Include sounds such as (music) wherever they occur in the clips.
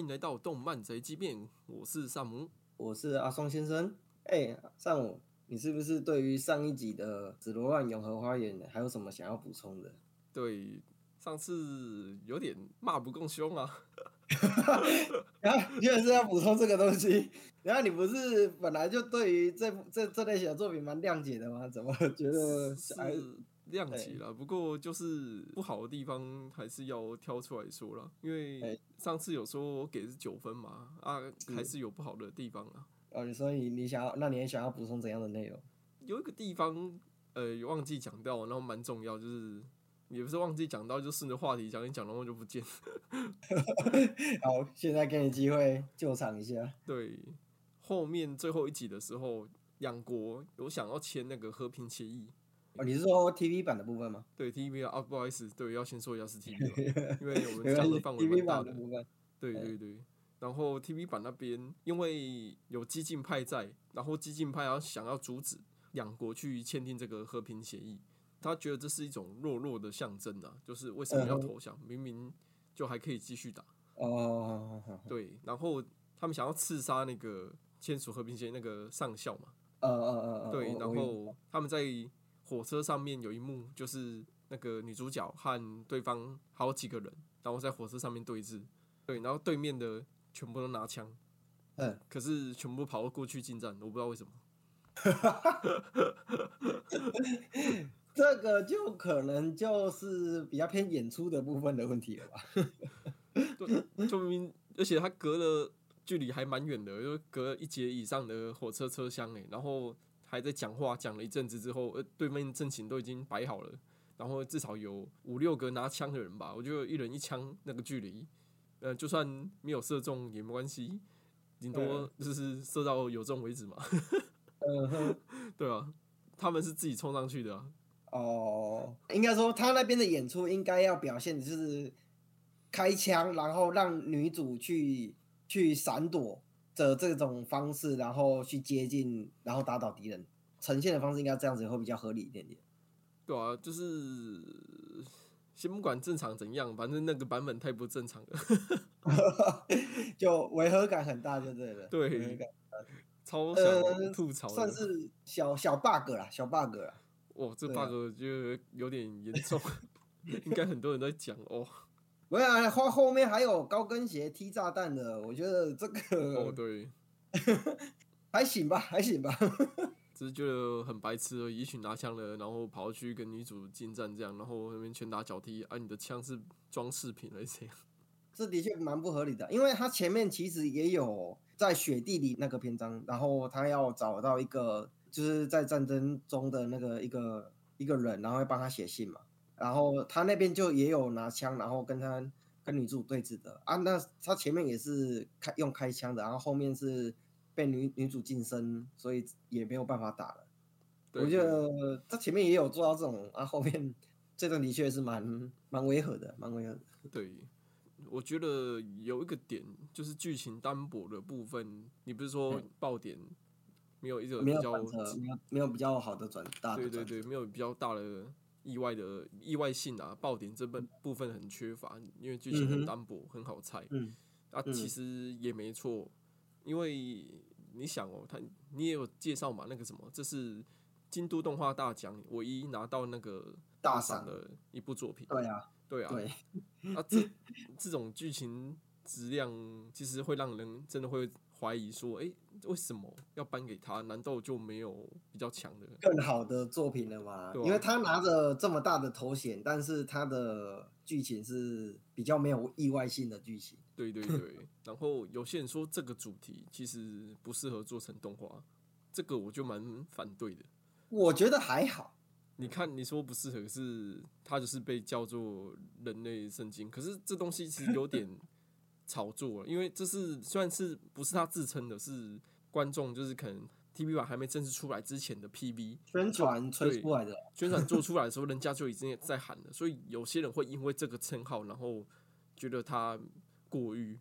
欢迎来到动漫宅急便，我是萨姆。我是阿松先生。哎、上午你是不是对于上一集的《紫罗兰永和花园》还有什么想要补充的？对，上次有点骂不够凶啊。然后居然是要补充这个东西，然后你不是本来就对于这这这类小作品蛮谅解的吗？怎么觉得亮起了，不过就是不好的地方还是要挑出来说了，因为哎上次有说我给是九分嘛，啊，还是有不好的地方啊。啊，所以你想要，那你也想要补充怎样的内容？有一个地方，呃，有忘记讲到，然后蛮重要，就是也不是忘记讲到，就顺着话题讲一讲，然后就不见。(laughs) 好，现在给你机会救场一下。(laughs) 对，后面最后一集的时候，两国有想要签那个和平协议。哦，你是说 TV 版的部分吗？对 TV 啊，不好意思，对，要先说一下是 (laughs) TV 版，因为我们讲的范围蛮大的。版的部分。哎对对对，然后 TV 版那边因为有激进派在，然后激进派要想要阻止两国去签订这个和平协议，他觉得这是一种弱弱的象征啊，就是为什么要投降？明明就还可以继续打。哦，对，然后他们想要刺杀那个签署和平协议那个上校嘛。呃呃呃呃，对，然后他们在火车上面有一幕，就是那个女主角和对方好几个人，然后在火车上面对峙。对，然后对面的全部都拿枪，嗯，可是全部跑过去近战，我不知道为什么。(laughs) 这个就可能就是比较偏演出的部分的问题了吧？对，就明明，而且他隔了距离还蛮远的，就隔一节以上的火车车厢诶，然后还在讲话，讲了一阵子之后，呃，对面阵型都已经摆好了，然后至少有五六个拿枪的人吧，我觉得一人一枪那个距离，呃，就算没有射中也没关系，顶多就是射到有中为止嘛，(laughs) 对啊，他们是自己冲上去的啊，哦，应该说他那边的演出应该要表现的就是开枪，然后让女主去去闪躲的这种方式，然后去接近，然后打倒敌人，呈现的方式应该这样子会比较合理一点点。对啊，就是先不管正常怎样，反正那个版本太不正常了。(laughs) 就违和感很大，就对了。对违和感超呃想吐槽的，算是小小 bug 啦，小 bug 啦。哇，这 bug 就有点严重，(laughs) 应该很多人都在讲哦。没有啊，后后面还有高跟鞋踢炸弹的，我觉得这个哦，(laughs) 对，还行吧，还行吧。(laughs) 只是觉得很白痴而已，一群拿枪的，然后跑去跟女主近战这样，然后那边拳打脚踢，啊，你的枪是装饰品还是怎样？(laughs) 这的确蛮不合理的，因为他前面其实也有在雪地里那个篇章，然后他要找到一个就是在战争中的那个一个一个人，然后要帮他写信嘛，然后他那边就也有拿枪，然后跟他跟女主对峙的啊，那他前面也是开用开枪的，然后后面是被女女主近身，所以也没有办法打了。我觉得他前面也有做到这种，啊，后面这段的确是蛮蛮违和的，蛮违和的。对，我觉得有一个点就是剧情单薄的部分，你不是说嗯爆点没有一个比较没有没有比较好的转大。对对对，没有比较大的意外的意外性啊，爆点这部部分很缺乏，因为剧情很单薄，很好猜。嗯啊，嗯其实也没错，因为你想哦，他你也有介绍嘛，那个什么，这是京都动画大奖唯一拿到那个大赏赏的一部作品。对啊，对啊，对，啊，这这种剧情质量其实会让人真的会怀疑说，诶，为什么要颁给他？难道就没有比较强的？更好的作品了吗？啊因为他拿着这么大的头衔，但是他的剧情是比较没有意外性的剧情。对对对，(laughs) 然后有些人说这个主题其实不适合做成动画，这个我就蛮反对的。我觉得还好，(laughs) 你看，你说不适合，是它就是被叫做人类圣经，可是这东西其实有点炒作了，因为这是虽然是不是他自称的，是观众就是可能 TV 版还没正式出来之前的 PV 宣传吹出来的。宣传做出来的时候，人家就已经在喊了，所以有些人会因为这个称号，然后觉得他过誉，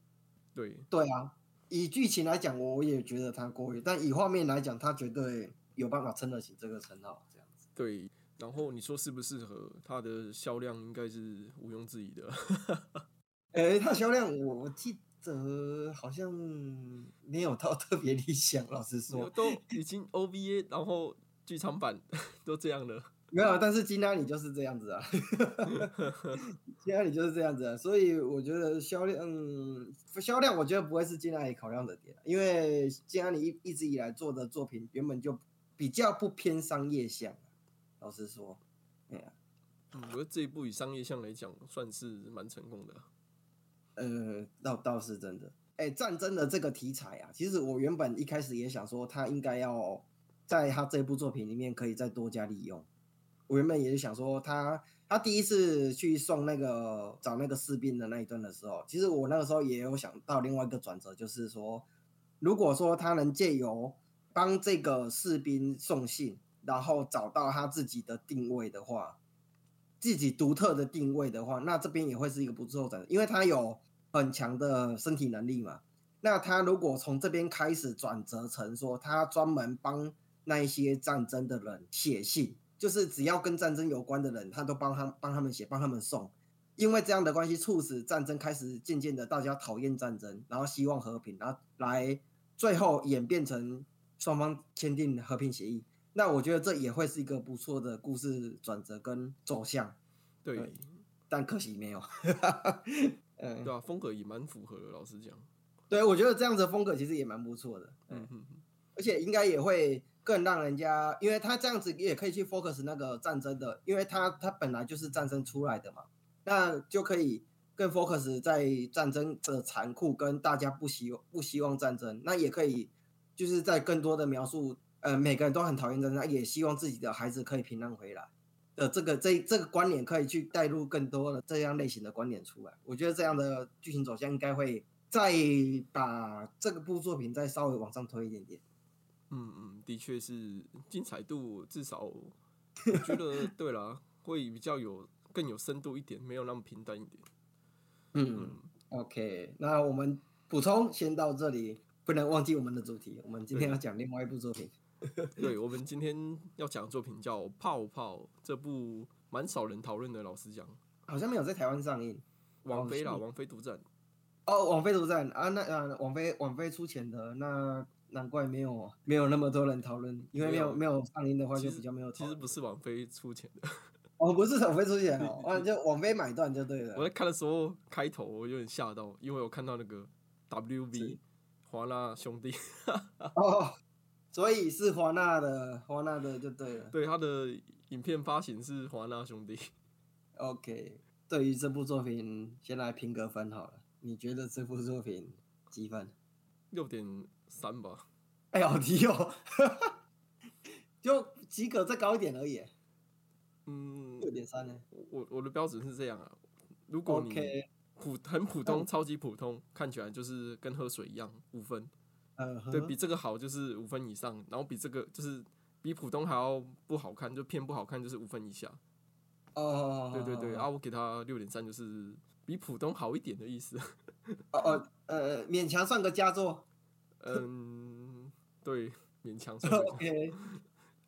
对对啊，以剧情来讲，我也觉得他过于，但以画面来讲，他绝对有办法撑得起这个称号。这样子，对。然后你说适不适合，它的销量应该是毋庸置疑的。诶、它销量我我记得好像没有到特别理想，老实说，都已经 OVA，然后剧场版 (laughs) 都这样了。没有，但是金拉里就是这样子啊，金拉里就是这样子啊，所以我觉得销量，嗯，销量我觉得不会是金拉里考量的点，因为金拉里一一直以来做的作品原本就比较不偏商业向，老实说，哎呀，嗯，我觉得这一部以商业向来讲算是蛮成功的。呃，倒倒是真的。哎，战争的这个题材啊，其实我原本一开始也想说，他应该要在他这部作品里面可以再多加利用。我原本也是想说，他他第一次去送那个找那个士兵的那一段的时候，其实我那个时候也有想到另外一个转折，就是说，如果说他能借由帮这个士兵送信，然后找到他自己的定位的话，自己独特的定位的话，那这边也会是一个不错的，因为他有。很强的身体能力嘛，那他如果从这边开始转折成说，他专门帮那一些战争的人写信，就是只要跟战争有关的人，他都帮他帮他们写，帮他们送。因为这样的关系，促使战争开始渐渐的大家讨厌战争，然后希望和平，然后来最后演变成双方签订和平协议。那我觉得这也会是一个不错的故事转折跟走向。对，但可惜没有。(laughs) 嗯，对啊，风格也蛮符合的。老实讲，对我觉得这样子的风格其实也蛮不错的。嗯嗯嗯，而且应该也会更让人家，因为他这样子也可以去 focus 那个战争的，因为他他本来就是战争出来的嘛，那就可以更 focus 在战争的残酷跟大家不希不希望战争，那也可以就是在更多的描述，呃，每个人都很讨厌战争，也希望自己的孩子可以平安回来。的这个这这个观点可以去带入更多的这样类型的观点出来，我觉得这样的剧情走向应该会再把这个部作品再稍微往上推一点点。嗯嗯，的确是精彩度至少我觉得对了，会比较有更有深度一点，没有那么平淡一点。嗯，OK，那我们补充先到这里，不能忘记我们的主题，我们今天要讲另外一部作品。(laughs) 对，我们今天要讲的作品叫《泡泡》，这部蛮少人讨论的。老实讲，好像没有在台湾上映。王菲啦，王菲独占。哦，王菲独占啊，那啊，王菲王菲出钱的，那难怪没有没有那么多人讨论，因为没有没有上映的话就比较没有。其实不是王菲出钱的。哦，不是王菲出钱哦，啊，(laughs) 就王菲买断就对了。我在看的时候开头我有点吓到，因为我看到那个 WV 华纳兄弟。(laughs) 哦。所以是华纳的，华纳的就对了。对，他的影片发行是华纳兄弟。OK，对于这部作品，先来评个分好了。你觉得这部作品几分？六点三吧。哎呀，好低哦，(laughs) 就及格再高一点而已。嗯，六点三呢？我我的标准是这样啊，如果你普很普通，超级普通，看起来就是跟喝水一样，五分。对比这个好就是五分以上，然后比这个就是比普通还要不好看，就偏不好看就是五分以下。哦，对对对，啊，我给他六点三，就是比普通好一点的意思。哦哦，呃，勉强算个佳作。嗯，对，勉强算。(laughs) OK，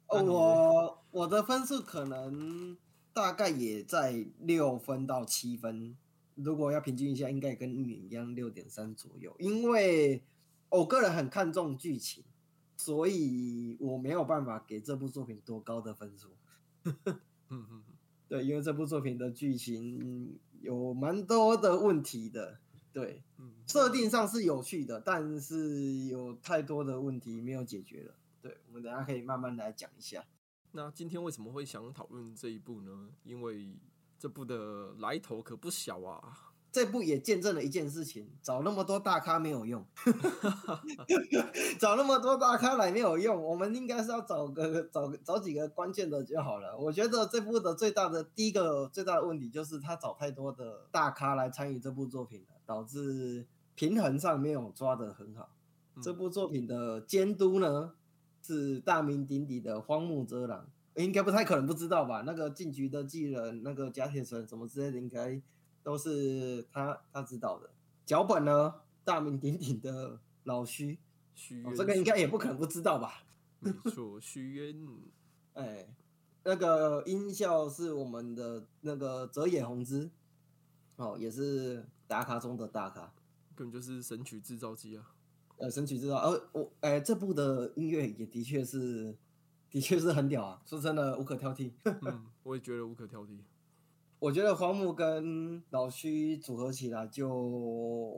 我我的分数可能大概也在六分到七分，如果要平均一下，应该跟你一样六点三左右，因为。我个人很看重剧情，所以我没有办法给这部作品多高的分数。嗯嗯，(laughs) 对，因为这部作品的剧情有蛮多的问题的。对，设定上是有趣的，但是有太多的问题没有解决了。对，我们等下可以慢慢来讲一下。那今天为什么会想讨论这一部呢？因为这部的来头可不小啊。这部也见证了一件事情：找那么多大咖没有用，(laughs) (laughs) 找那么多大咖来没有用。我们应该是要找个找找几个关键的就好了。我觉得这部的最大的第一个最大的问题就是他找太多的大咖来参与这部作品了，导致平衡上没有抓得很好。这部作品的监督呢是大名鼎鼎的荒木哲郎，应该不太可能不知道吧？那个进局的巨人，那个甲铁城什么之类的，应该。都是他他知道的脚本呢，大名鼎鼎的老徐，徐这个应该也不可能不知道吧？没错，徐渊，(laughs) 哎，那个音效是我们的那个泽野弘之，哦，也是打卡中的大咖。根本就是神曲制造机啊！呃，神曲制造，呃，我，哎、这部的音乐也的确是，的确是很屌啊！说真的，无可挑剔。嗯，我也觉得无可挑剔。我觉得荒木跟老虚组合起来就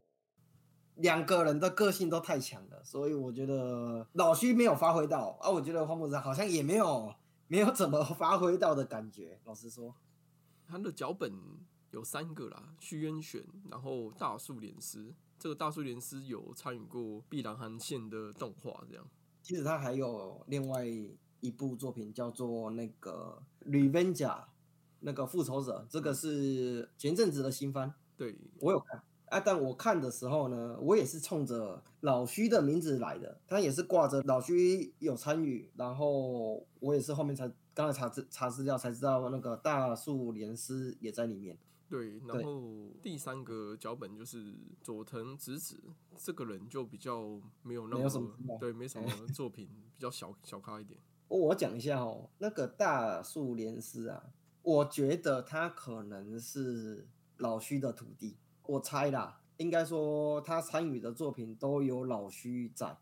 两个人的个性都太强了，所以我觉得老虚没有发挥到啊，我觉得荒木子好像也没有没有怎么发挥到的感觉。老实说，他的脚本有三个啦，虚渊选，然后大树连师。这个大树连师有参与过《碧蓝航线》的动画，这样。其实他还有另外一部作品叫做那个《Revenge》，那个复仇者，这个是前阵子的新番，对，我有看啊。但我看的时候呢，我也是冲着老徐的名字来的，他也是挂着老徐有参与，然后我也是后面才刚才查资查资料才知道那个大树连司也在里面。对，然后第三个脚本就是佐藤直子，这个人就比较没有那么对，没什么作品，比较小小咖一点。哦 (laughs) 我讲一下哦，那个大树连司啊，我觉得他可能是老虚的徒弟，我猜啦，应该说他参与的作品都有老虚在。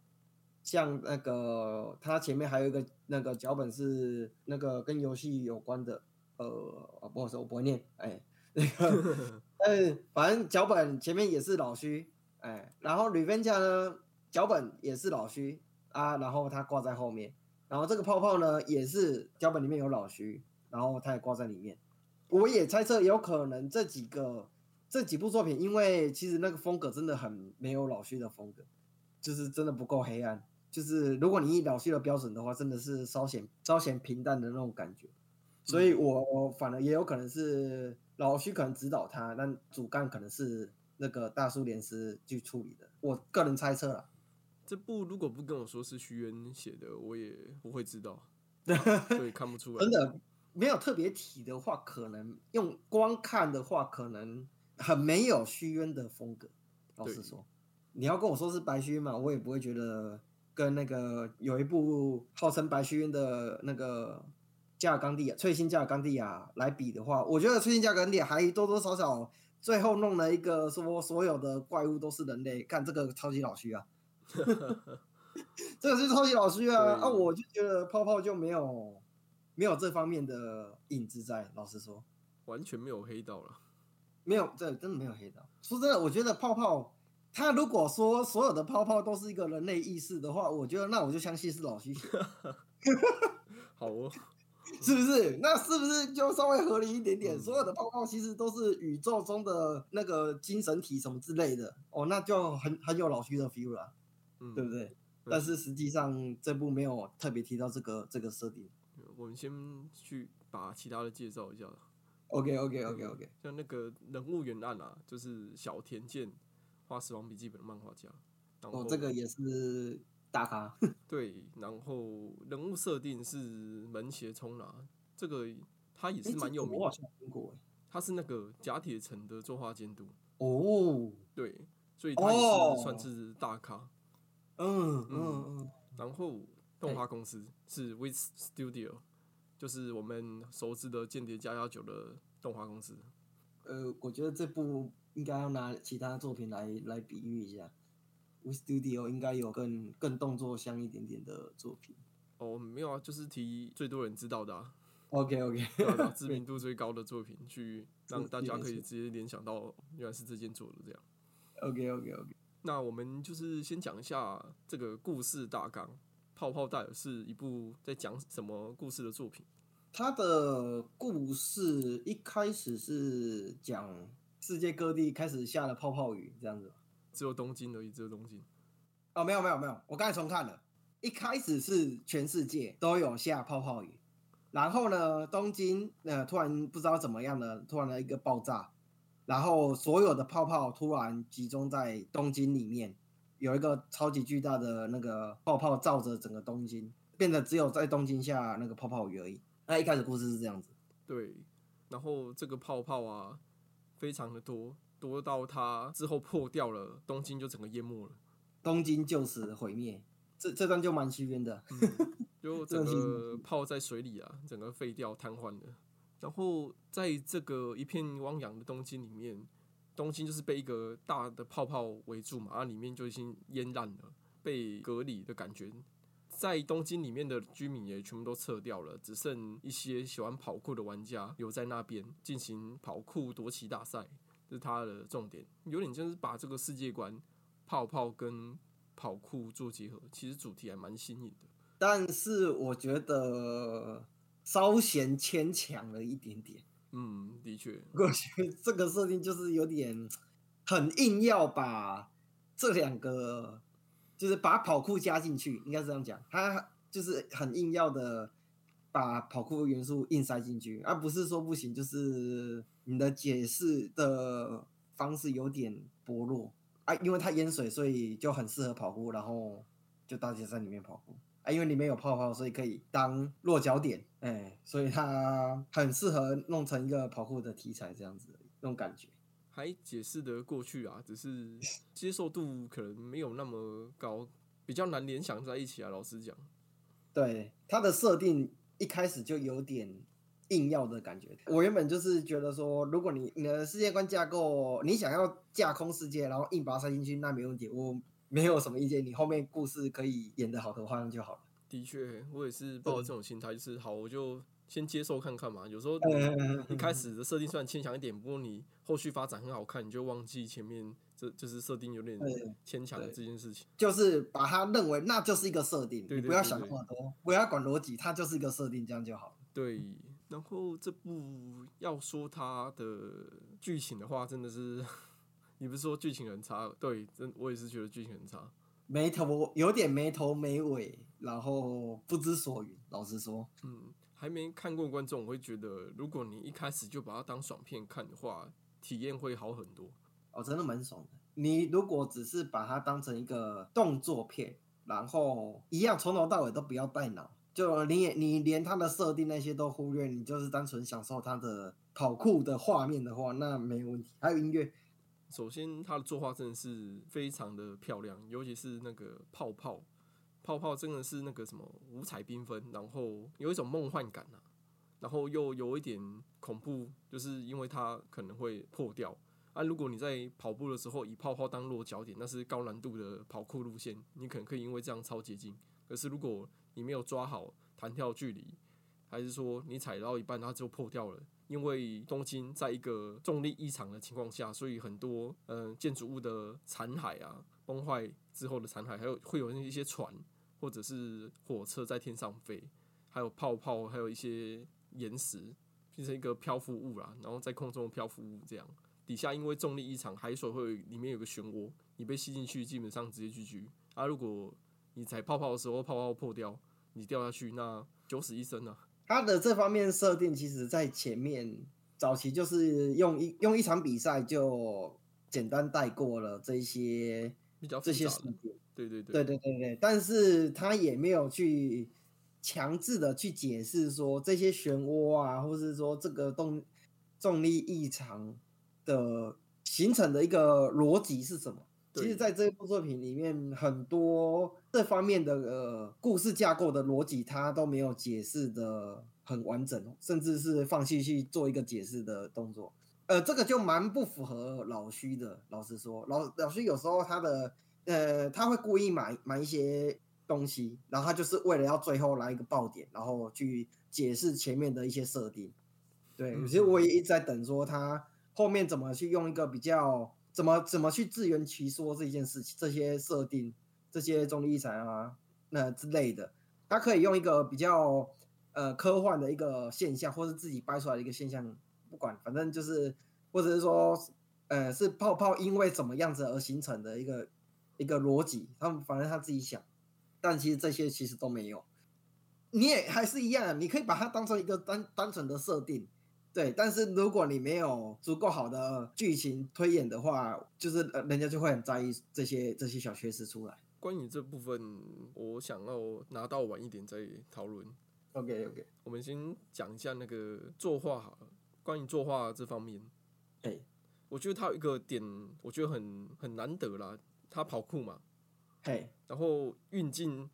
像那个他前面还有一个那个脚本是那个跟游戏有关的，呃，不好意思，我不会念，哎，那个，(laughs) 但是反正脚本前面也是老虚，哎，然后 Revenge 呢，脚本也是老虚啊，然后他挂在后面，然后这个泡泡呢也是脚本里面有老虚，然后他也挂在里面。我也猜测有可能这几个这几部作品，因为其实那个风格真的很没有老徐的风格，就是真的不够黑暗。就是如果你以老徐的标准的话，真的是稍显稍显平淡的那种感觉。所以我我反而也有可能是老徐可能指导他，但主干可能是那个大叔连师去处理的。我个人猜测啦。这部如果不跟我说是徐渊写的，我也不会知道，(laughs) 所以看不出来。真的没有特别提的话，可能用光看的话，可能很没有虚渊的风格。老实对说，你要跟我说是白虚渊嘛，我也不会觉得跟那个有一部号称白虚渊的那个加尔冈蒂亚、翠星加尔冈蒂亚来比的话，我觉得翠星加尔冈蒂亚还多多少少最后弄了一个说所有的怪物都是人类，看这个超级老虚啊。(laughs) (laughs) 这个是超级老虚啊！啊，我就觉得泡泡就没有没有这方面的影子在。老实说，完全没有黑到了。没有，这真的没有黑道。说真的，我觉得泡泡他如果说所有的泡泡都是一个人类意识的话，我觉得那我就相信是老虚写的，(laughs) 好哦，(laughs) 是不是？那是不是就稍微合理一点点？所有的泡泡其实都是宇宙中的那个精神体什么之类的，哦，那就很很有老虚的 feel 了，嗯，对不对？但是实际上这部没有特别提到这个这个设定。我们先去把其他的介绍一下。OK OK OK OK，像那个人物原案啊，就是小田健画《死亡笔记本》的漫画家。哦，这个也是大咖。(laughs) (laughs) 对，然后人物设定是门胁冲拿，这个他也是蛮有名的。他是那个甲铁城的作画监督，哦，对，所以他也哦是算是大咖。嗯嗯嗯，然后动画公司是 With Studio，就是我们熟知的《间谍加加九》的动画公司。呃，我觉得这部应该要拿其他作品来来比喻一下。w Studio 应该有更更动作香一点点的作品。哦，没有啊，就是提最多人知道的、(laughs) (laughs) 啊，OK OK，知名度最高的作品，去 (laughs) 让大家可以直接联想到原来是这件做的这样。OK OK OK，那我们就是先讲一下这个故事大纲，《泡泡戴尔》是一部在讲什么故事的作品？它的故事一开始是讲世界各地开始下了泡泡雨这样子。只有东京而已，只有东京。哦，没有没有没有，我刚才重看了。一开始是全世界都有下泡泡雨，然后呢，东京呃突然不知道怎么样的，突然的一个爆炸，然后所有的泡泡突然集中在东京里面，有一个超级巨大的那个泡泡罩着整个东京，变得只有在东京下那个泡泡雨而已。那一开始故事是这样子。对，然后这个泡泡啊，非常的多，多到它之后破掉了，东京就整个淹没了。东京就此毁灭，这这段就蛮虚渊的。嗯，(laughs) 就整这个泡在水里啊，整个废掉、瘫痪了。然后在这个一片汪洋的东京里面，东京就是被一个大的泡泡围住嘛，啊，里面就已经淹烂了，被隔离的感觉。在东京里面的居民也全部都撤掉了，只剩一些喜欢跑酷的玩家留在那边进行跑酷夺旗大赛，这是它的重点。有点像是把这个世界观泡泡跟跑酷做结合，其实主题还蛮新颖的。但是我觉得稍显牵强了一点点。嗯，的确，我觉得这个设定就是有点很硬要把这两个。就是把跑酷加进去，应该是这样讲，他就是很硬要的把跑酷元素硬塞进去，而不是说不行，就是你的解释的方式有点薄弱。啊，因为它淹水，所以就很适合跑酷，然后就大家在里面跑酷啊，因为里面有泡泡，所以可以当落脚点，哎，所以它很适合弄成一个跑酷的题材，这样子那种感觉。还解释得过去啊，只是 (laughs) 接受度可能没有那么高，比较难联想在一起啊。老实讲，对它的设定一开始就有点硬要的感觉。我原本就是觉得说，如果你你的世界观架构，你想要架空世界，然后硬把它塞进去，那没问题，我没有什么意见。你后面故事可以演的好的话，那就好了。的确，我也是抱着这种心态，就是好，我就。先接受看看嘛，有时候一开始的设定虽然牵强一点，不过你后续发展很好看，你就忘记前面这就是设定有点牵强的这件事情。就是把它认为那就是一个设定，你不要想那么多，不要管逻辑，它就是一个设定，这样就好了。对，然后这部要说它的剧情的话，真的是你不是说剧情很差？对，真我也是觉得剧情很差，没头有点没头没尾，然后不知所云。老实说，嗯。还没看过观众，我会觉得，如果你一开始就把它当爽片看的话，体验会好很多。哦，真的蛮爽的。你如果只是把它当成一个动作片，然后一样从头到尾都不要带脑，就你也你连它的设定那些都忽略，你就是单纯享受它的跑酷的画面的话，那没问题。还有音乐，首先它的作画真的是非常的漂亮，尤其是那个泡泡。泡泡真的是那个什么五彩缤纷，然后有一种梦幻感啊，然后又有一点恐怖，就是因为它可能会破掉啊。如果你在跑步的时候以泡泡当落脚点，那是高难度的跑酷路线，你可能可以因为这样超捷径。可是如果你没有抓好弹跳距离，还是说你踩到一半它就破掉了，因为东京在一个重力异常的情况下，所以很多嗯建筑物的残骸啊崩坏之后的残骸，还有会有那一些船。或者是火车在天上飞，还有泡泡，还有一些岩石，变成一个漂浮物啦，然后在空中漂浮物这样，底下因为重力异常，海水会里面有个漩涡，你被吸进去，基本上直接 GG。啊，如果你踩泡泡的时候泡泡破掉，你掉下去，那九死一生啊。它的这方面设定，其实在前面早期就是用一用一场比赛就简单带过了这些比较这些事件。对对对对对对，但是他也没有去强制的去解释说这些漩涡啊，或是说这个动重力异常的形成的一个逻辑是什么。其实，在这部作品里面，很多这方面的呃故事架构的逻辑，他都没有解释的很完整，甚至是放弃去做一个解释的动作。呃，这个就蛮不符合老虚的。老实说，老老虚有时候他的。呃，他会故意买买一些东西，然后他就是为了要最后来一个爆点，然后去解释前面的一些设定。对，其实我也一直在等，说他后面怎么去用一个比较怎么怎么去自圆其说这件事情，这些设定，这些重力异常啊那之类的，他可以用一个比较呃科幻的一个现象，或是自己掰出来的一个现象，不管，反正就是或者是说，呃，是泡泡因为怎么样子而形成的一个。一个逻辑，他们反正他自己想，但其实这些其实都没有，你也还是一样，你可以把它当成一个单单纯的设定，对。但是如果你没有足够好的剧情推演的话，就是人家就会很在意这些这些小缺失出来。关于这部分，我想要拿到晚一点再讨论。OK OK，我们先讲一下那个作画，关于作画这方面，哎，我觉得他有一个点，我觉得很很难得啦。他跑酷嘛，嘿，然后运镜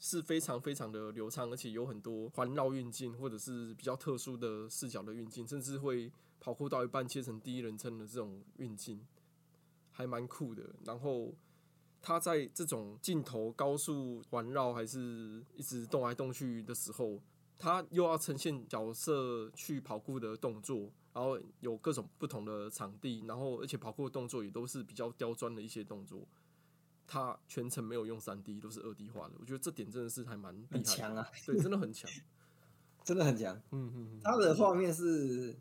是非常非常的流畅，而且有很多环绕运镜或者是比较特殊的视角的运镜，甚至会跑酷到一半切成第一人称的这种运镜，还蛮酷的。然后他在这种镜头高速环绕还是一直动来动去的时候，他又要呈现角色去跑酷的动作，然后有各种不同的场地，然后而且跑酷的动作也都是比较刁钻的一些动作。他全程没有用三 D，都是二 D 化的，我觉得这点真的是还蛮厉害的，强啊，对，真的很强，(laughs) 真的很强。嗯嗯嗯，他的画面是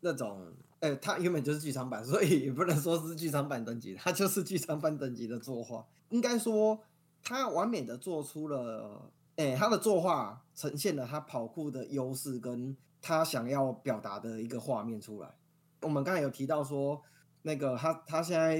那种，哎、他原本就是剧场版，所以也不能说是剧场版等级，他就是剧场版等级的作画。应该说，他完美的做出了，哎、他的作画呈现了他跑酷的优势，跟他想要表达的一个画面出来。我们刚才有提到说，那个他他现在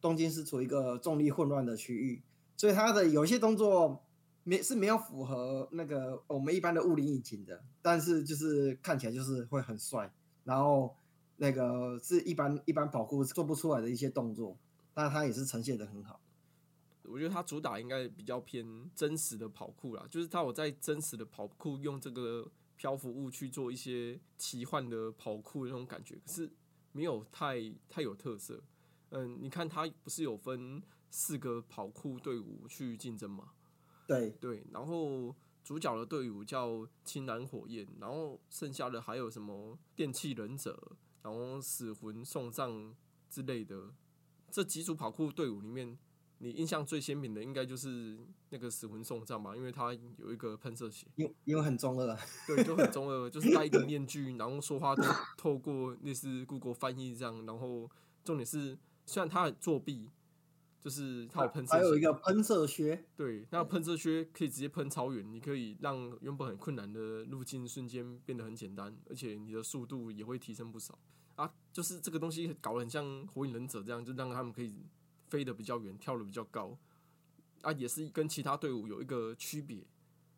东京是处于一个重力混乱的区域，所以他的有一些动作没是没有符合那个我们一般的物理引擎的，但是就是看起来就是会很帅，然后那个是一般一般跑酷做不出来的一些动作，但他也是呈现的很好。我觉得他主打应该比较偏真实的跑酷啦，就是他有在真实的跑酷用这个漂浮物去做一些奇幻的跑酷的那种感觉，可是没有太太有特色。嗯，你看他不是有分四个跑酷队伍去竞争吗？对，对，然后主角的队伍叫青蓝火焰，然后剩下的还有什么电气忍者，然后死魂送葬之类的。这几组跑酷队伍里面，你印象最鲜明的应该就是那个死魂送葬吧，因为它有一个喷射鞋，因因为很中二啊，对，就很中二，(laughs) 就是戴一个面具，然后说话都 (laughs) 透过类似 Google 翻译这样，然后重点是虽然他很作弊，就是它有喷射还有一个喷射靴，对，那喷射靴可以直接喷超远，你可以让原本很困难的路径瞬间变得很简单，而且你的速度也会提升不少啊。就是这个东西搞得很像火影忍者这样，就让他们可以飞得比较远，跳得比较高啊，也是跟其他队伍有一个区别。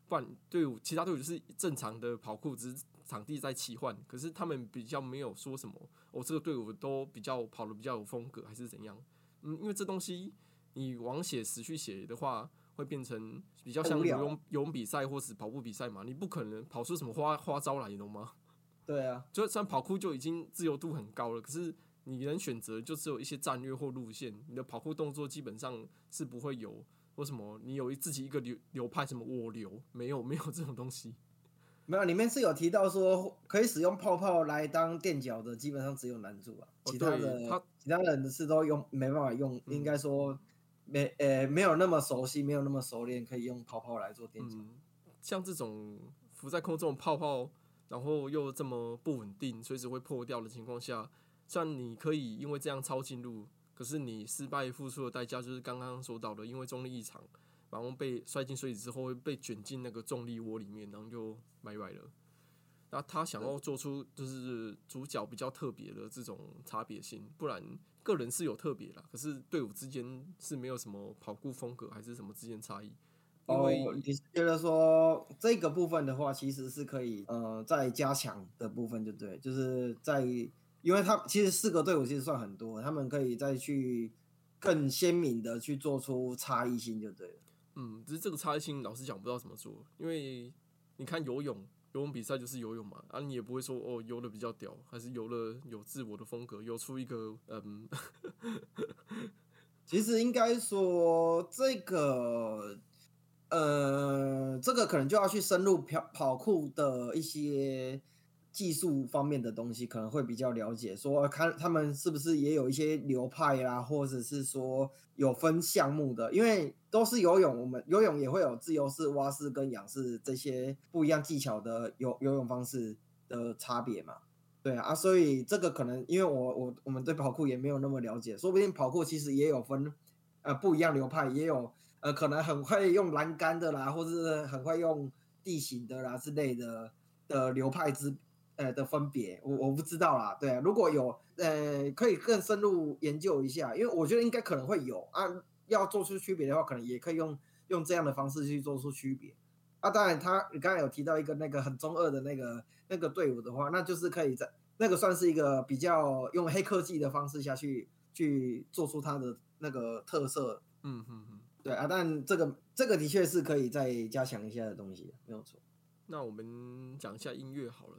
不然队伍其他队伍就是正常的跑酷，只是场地在切换，可是他们比较没有说什么，哦，这个队伍都比较跑的比较有风格，还是怎样？嗯，因为这东西你往写实去写的话，会变成比较像游泳游泳比赛或是跑步比赛嘛，你不可能跑出什么花花招来，你懂吗？对啊，(laughs) 就算跑酷就已经自由度很高了，可是你能选择就只有一些战略或路线，你的跑酷动作基本上是不会有为什么你有自己一个流流派什么我流，没有没有这种东西。没有，里面是有提到说可以使用泡泡来当垫脚的，基本上只有男主啊，哦其他对的他其他人是都用没办法用，嗯应该说没呃没有那么熟悉，没有那么熟练，可以用泡泡来做垫脚。嗯，像这种浮在空中的泡泡，然后又这么不稳定，随时会破掉的情况下，虽然你可以因为这样超进入，可是你失败付出的代价就是刚刚说到的，因为重力异常，然后被摔进水里之后会被卷进那个重力窝里面，然后就拜拜了。那他想要做出就是主角比较特别的这种差别性，不然个人是有特别啦，可是队伍之间是没有什么跑酷风格还是什么之间差异。因为哦，你是觉得说这个部分的话，其实是可以呃再加强的部分，就对，就是在因为他其实四个队伍其实算很多，他们可以再去更鲜明的去做出差异性，就对了。嗯，只是这个差异性，老实讲不知道怎么做，因为你看游泳，游泳比赛就是游泳嘛，啊，你也不会说哦游的比较屌，还是游了有自我的风格，游出一个嗯，其实应该说这个，呃，这个可能就要去深入跑跑酷的一些技术方面的东西，可能会比较了解。说看他们是不是也有一些流派啦，或者是说有分项目的，因为都是游泳，我们游泳也会有自由式、蛙式跟仰式这些不一样技巧的游游泳方式的差别嘛。对啊，所以这个可能因为我我我们对跑酷也没有那么了解，说不定跑酷其实也有分呃不一样流派，也有呃可能很会用栏杆的啦，或是很会用地形的啦之类的的流派之呃的分别，我我不知道啦。对啊，如果有呃可以更深入研究一下，因为我觉得应该可能会有啊，要做出区别的话，可能也可以用用这样的方式去做出区别。啊，当然他你刚才有提到一个那个很中二的那个那个队伍的话，那就是可以在那个算是一个比较用黑科技的方式下去去做出它的那个特色。嗯嗯嗯，对啊，但这个这个的确是可以再加强一下的东西，没有错。那我们讲一下音乐好了，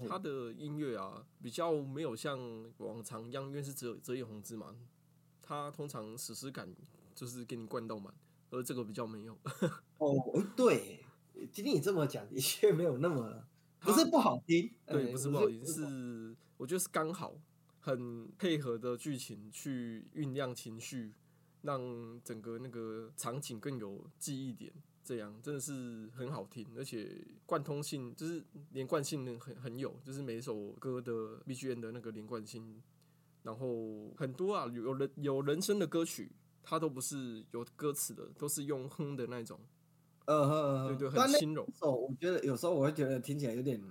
嗯它的音乐啊比较没有像往常一样，因为是折折野弘之嘛，他通常史诗感就是给你灌到满，而这个比较没有。(laughs) 哦，诶对，今天你这么讲，的确没有那么，不是不好听，对，哎不是不好听，是我觉得是刚好，很配合的剧情去酝酿情绪，让整个那个场景更有记忆点。这样真的是很好听，而且贯通性就是连贯性很很有，就是每一首歌的 BGM 的那个连贯性，然后很多啊，有人有人声的歌曲，它都不是有歌词的，都是用哼的那种，呃呵，对对，很轻柔。首我觉得有时候我会觉得听起来有点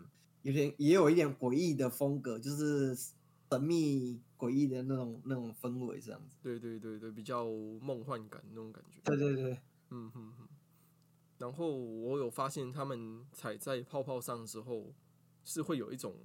有点也有一点诡异的风格，就是神秘诡异的那种那种氛围这样子。对对对对，比较梦幻感那种感觉。对对对，嗯哼哼。然后我有发现，他们踩在泡泡上的时候，是会有一种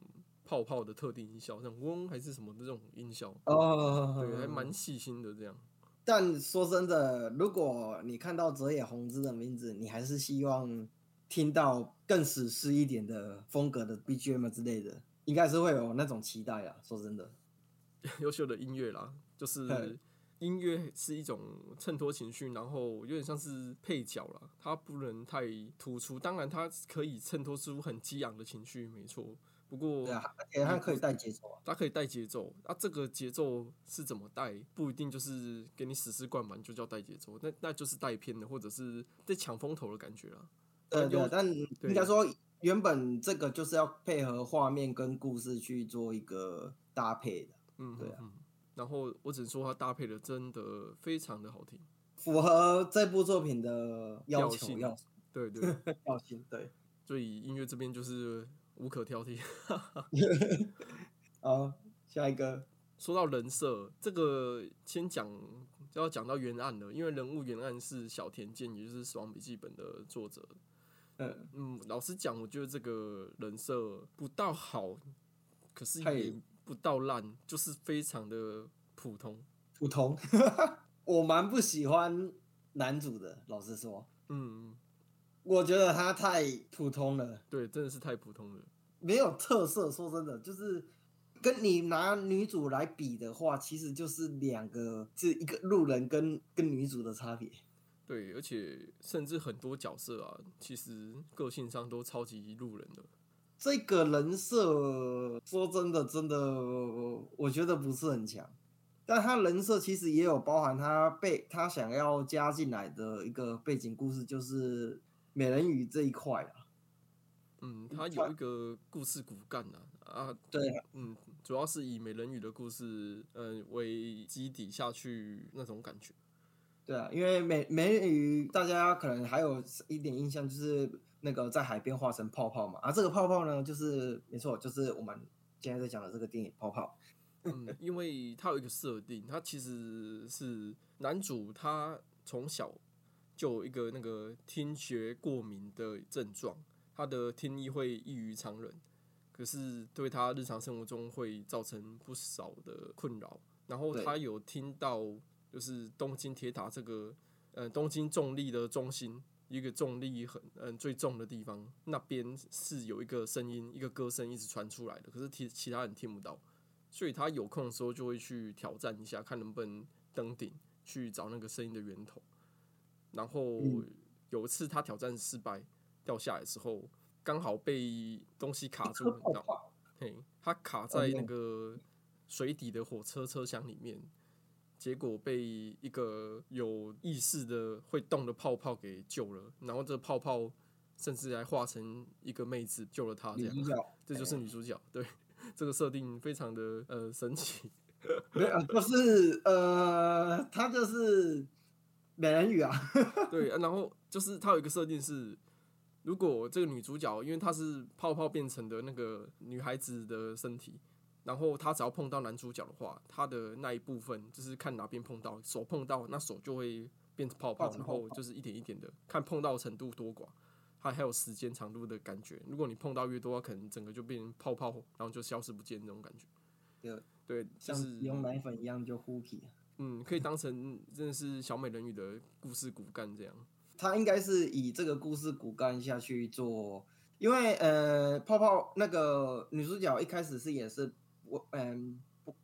泡泡的特定音效，像嗡还是什么的这种音效，哦，对，还蛮细心的这样。但说真的，如果你看到泽野弘之的名字，你还是希望听到更史诗一点的风格的 BGM 之类的，应该是会有那种期待啊。说真的，(laughs) 优秀的音乐啦，就是对音乐是一种衬托情绪，然后有点像是配角了，它不能太突出。当然，它可以衬托出很激昂的情绪，没错。不过，对啊，而且它可以带节奏啊。它可以带节奏，啊，这个节奏是怎么带，不一定就是给你史诗灌满就叫带节奏，那那就是带偏的，或者是在抢风头的感觉了。对对有，但应该说原本这个就是要配合画面跟故事去做一个搭配的，嗯，对啊嗯。然后我只能说它搭配的真的非常的好听，符合这部作品的要求对对，(laughs) 调性。对，(laughs) 所以音乐这边就是无可挑剔。(laughs) 好，下一个，说到人设，这个先讲就要讲到原案了，因为人物原案是小田健，也就是《死亡笔记本》的作者。嗯，嗯，老实讲，我觉得这个人设不到好，可是太也不到烂，就是非常的普通。普通，(laughs) 我蛮不喜欢男主的，老实说，嗯，我觉得他太普通了，对，真的是太普通了。没有特色。说真的，就是跟你拿女主来比的话，其实就是两个，是一个路人跟跟女主的差别。对，而且甚至很多角色啊，其实个性上都超级路人的。这个人设说真的，真的，我觉得不是很强。但他人设其实也有包含他被他想要加进来的一个背景故事，就是美人鱼这一块啊。嗯，他有一个故事骨干呐啊，对，嗯，主要是以美人鱼的故事，嗯、为基底下去那种感觉。对啊，因为美美人鱼大家可能还有一点印象，就是那个在海边化成泡泡嘛。啊，这个泡泡呢，就是没错，就是我们今天在讲的这个电影泡泡。嗯，因为它有一个设定，它其实是男主，他从小就有一个那个听觉过敏的症状，他的听力会异于常人，可是对他日常生活中会造成不少的困扰。然后他有听到，就是东京铁塔这个，呃，东京重力的中心，一个重力很嗯最重的地方，那边是有一个声音，一个歌声一直传出来的，可是其其他人听不到。所以他有空的时候就会去挑战一下，看能不能登顶去找那个声音的源头。然后嗯有一次他挑战失败，掉下来的时候刚好被东西卡住，嘿，他卡在那哦个水底的火车车厢里面，结果被一个有意识的会动的泡泡给救了，然后这泡泡甚至还化成一个妹子救了他，这样这就是女主角，对，这个设定非常的呃神奇。没有，就是呃，她就是美人鱼啊。对，啊然后就是它有一个设定是，如果这个女主角因为她是泡泡变成的那个女孩子的身体，然后他只要碰到男主角的话，他的那一部分就是看哪边碰到，手碰到那手就会变成泡泡，然后就是一点一点的看碰到程度多寡。它还有时间长度的感觉，如果你碰到越多，可能整个就变成泡泡，然后就消失不见那种感觉。对对，就像是用奶粉一样就呼起。嗯，可以当成真的是小美人鱼的故事骨干这样。他应该是以这个故事骨干下去做，因为呃，泡泡那个女主角一开始是也是我嗯不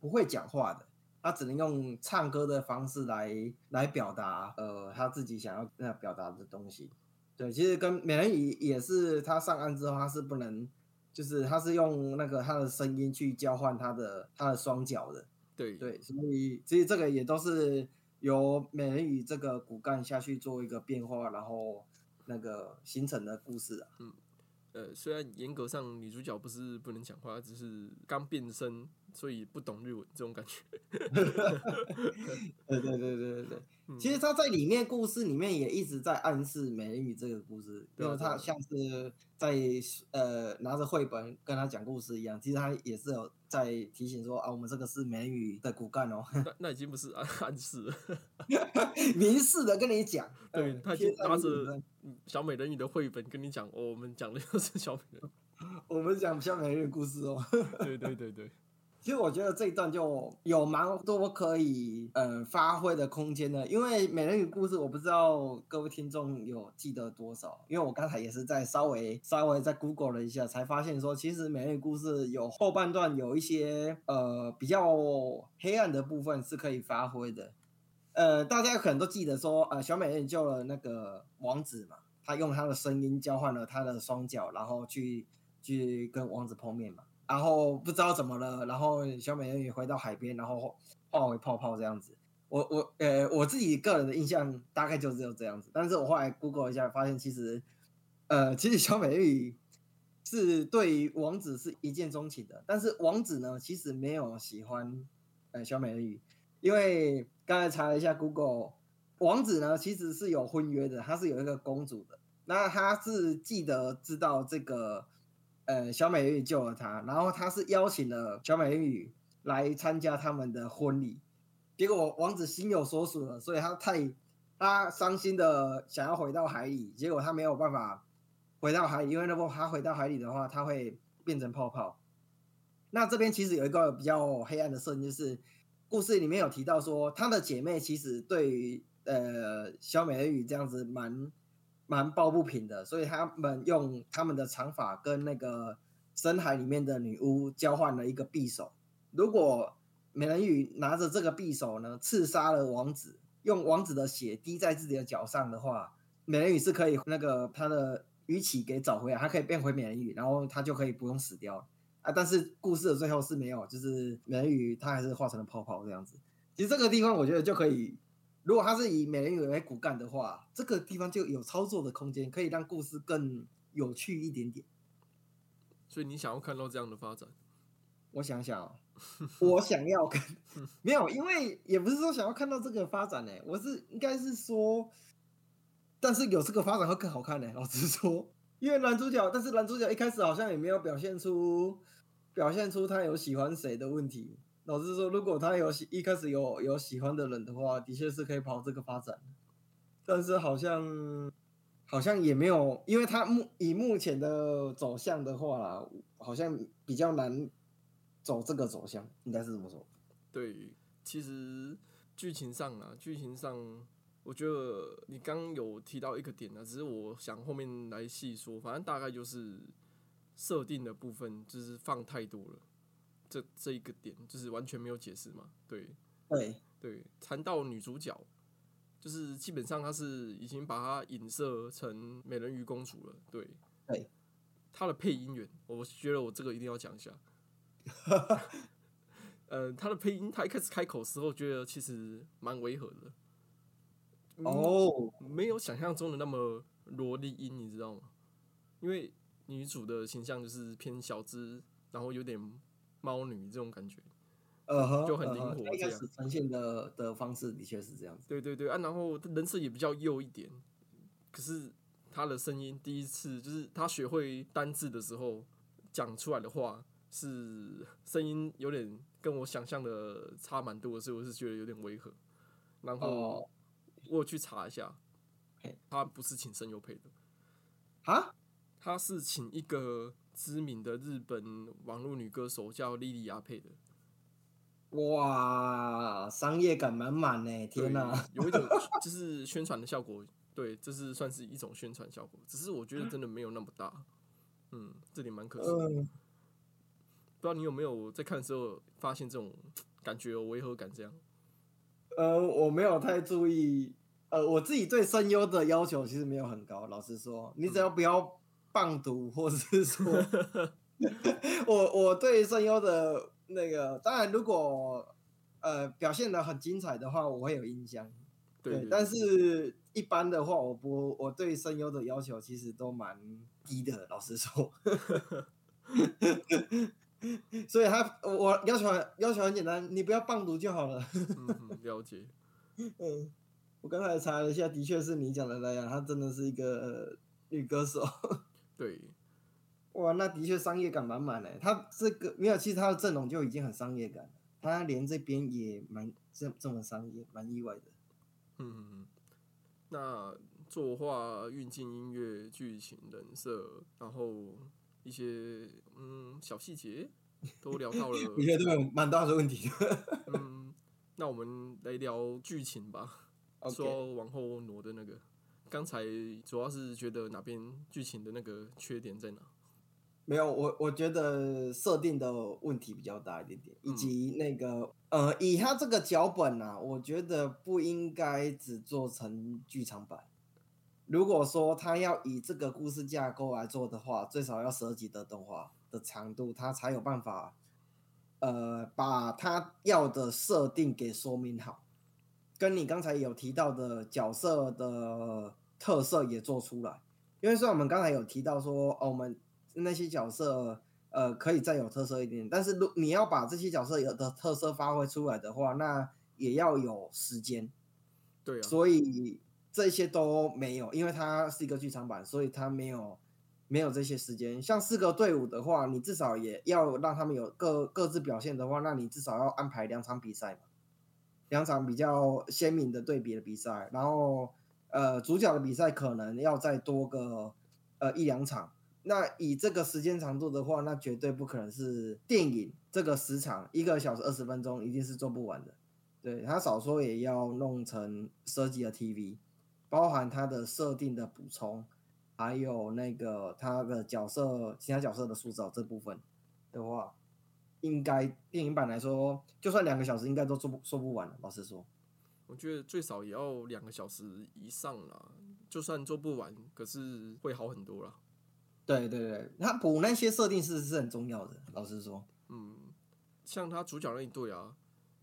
不会讲话的，他只能用唱歌的方式来来表达呃他自己想要那表达的东西。对，其实跟美人鱼也是，他上岸之后他是不能，就是他是用那个他的声音去交换他的他的双脚的。对对，所以其实这个也都是。由美人鱼这个骨干下去做一个变化，然后那个形成的故事啊。嗯，呃，虽然严格上女主角不是不能讲话，只是刚变身，所以不懂日文这种感觉。(laughs) 对对对对对对。其实他在里面故事里面也一直在暗示美人鱼这个故事，因为他像是在呃拿着绘本跟他讲故事一样，其实他也是有在提醒说啊，我们这个是美人鱼的骨干哦。(laughs) 那那已经不是暗暗示了，明示的跟你讲。对他已经拿着小美人鱼的绘本跟你讲，哦，我们讲的就是小美人，(laughs) 我们讲小美人鱼故事哦。(laughs) 对对对对。其实我觉得这一段就有蛮多可以嗯发挥的空间的，因为美人鱼故事我不知道各位听众有记得多少，因为我刚才也是在稍微稍微在 Google 了一下，才发现说其实美人鱼故事有后半段有一些呃比较黑暗的部分是可以发挥的，呃大家可能都记得说呃小美人鱼救了那个王子嘛，他用他的声音交换了他的双脚，然后去去跟王子碰面嘛。然后不知道怎么了，然后小美人鱼回到海边，然后化为泡泡这样子。我我呃我自己个人的印象大概就只有这样子，但是我后来 Google 一下，发现其实呃其实小美人鱼是对王子是一见钟情的，但是王子呢其实没有喜欢呃小美人鱼，因为刚才查了一下 Google，王子呢其实是有婚约的，他是有一个公主的，那他是记得知道这个。呃，小美人鱼救了他，然后他是邀请了小美人鱼来参加他们的婚礼，结果王子心有所属了，所以他太他伤心的想要回到海里，结果他没有办法回到海里，因为如果他回到海里的话，他会变成泡泡。那这边其实有一个比较黑暗的设定，就是故事里面有提到说，她的姐妹其实对于呃小美人鱼这样子蛮。蛮抱不平的，所以他们用他们的长发跟那个深海里面的女巫交换了一个匕首。如果美人鱼拿着这个匕首呢，刺杀了王子，用王子的血滴在自己的脚上的话，美人鱼是可以那个她的鱼鳍给找回来，她可以变回美人鱼，然后她就可以不用死掉了啊。但是故事的最后是没有，就是美人鱼它还是化成了泡泡这样子。其实这个地方我觉得就可以。如果它是以美人鱼为骨干的话，这个地方就有操作的空间，可以让故事更有趣一点点。所以你想要看到这样的发展？(laughs) 我想想，我想要看，(laughs) 没有，因为也不是说想要看到这个发展呢，我是应该是说，但是有这个发展会更好看呢。老实说，因为男主角，但是男主角一开始好像也没有表现出表现出他有喜欢谁的问题。老实说，如果他有喜一开始有有喜欢的人的话，的确是可以跑这个发展。但是好像好像也没有，因为他目以目前的走向的话啦，好像比较难走这个走向，应该是这么说。对，其实剧情上啊，剧情上，我觉得你刚有提到一个点呢，只是我想后面来细说，反正大概就是设定的部分就是放太多了。这这一个点就是完全没有解释嘛？对，对对，谈到女主角，就是基本上她是已经把她影射成美人鱼公主了。对，对，(laughs) 她的配音员，我觉得我这个一定要讲一下。(laughs) 呃，她的配音，她一开始开口时候，觉得其实蛮违和的。哦，没有想象中的那么萝莉音，你知道吗？因为女主的形象就是偏小资，然后有点。猫女这种感觉，呃，就很灵活。这样呈现的的方式的确是这样子。对对对啊，然后人设也比较幼一点，可是她的声音第一次就是她学会单字的时候讲出来的话是声音有点跟我想象的差蛮多，所以我是觉得有点违和。然后我去查一下，他不是请声优配的啊，他是请一个。知名的日本网络女歌手叫莉莉亚配的，哇，商业感满满呢！天哪，有一种 (laughs) 就是宣传的效果，对，这是算是一种宣传效果。只是我觉得真的没有那么大，嗯，这点蛮可惜的。不知道你有没有在看的时候发现这种感觉有违和感？这样？呃，我没有太注意。呃，我自己对声优的要求其实没有很高，老实说，你只要不要棒读，或者是说，(laughs) 我我对声优的。那个当然，如果呃表现的很精彩的话，我会有印象。对，但是一般的话，我不我对声优的要求其实都蛮低的，老实说。(laughs) 所以他我要求要求很简单，你不要棒读就好了。嗯，了解。(laughs) 嗯，我刚才查了一下，的确是你讲的那样，他真的是一个女歌手。(laughs) 对。哇，那的确商业感满满嘞。他这个没有，其实他的阵容就已经很商业感了。他连这边也蛮这这么商业，蛮意外的。嗯，那作画、运镜、音乐、剧情、人设，然后一些嗯小细节都聊到了。我觉得都有蛮大的问题。嗯，那我们来聊剧情吧。说往后挪的那个，刚才主要是觉得哪边剧情的那个缺点在哪？没有，我我觉得设定的问题比较大一点点，以及那个呃，以他这个脚本啊，我觉得不应该只做成剧场版。如果说他要以这个故事架构来做的话，最少要十集的动画的长度，他才有办法呃把他要的设定给说明好，跟你刚才有提到的角色的特色也做出来。因为虽然我们刚才有提到说，哦，我们。那些角色，呃，可以再有特色一点，但是如你要把这些角色有的特色发挥出来的话，那也要有时间。对啊。所以这些都没有，因为它是一个剧场版，所以它没有没有这些时间。像四个队伍的话，你至少也要让他们有各各自表现的话，那你至少要安排两场比赛嘛，两场比较鲜明的对比的比赛，然后呃，主角的比赛可能要再多个呃一两场。那以这个时间长度的话，那绝对不可能是电影这个时长一个小时二十分钟，一定是做不完的。对他少说也要弄成设计的 TV，包含它的设定的补充，还有那个他的角色其他角色的塑造这部分的话，应该电影版来说，就算两个小时应该都做不说不完。老实说，我觉得最少也要两个小时以上啦。就算做不完，可是会好很多啦。对对对，他补那些设定是是很重要的。老实说，嗯，像他主角那一对啊，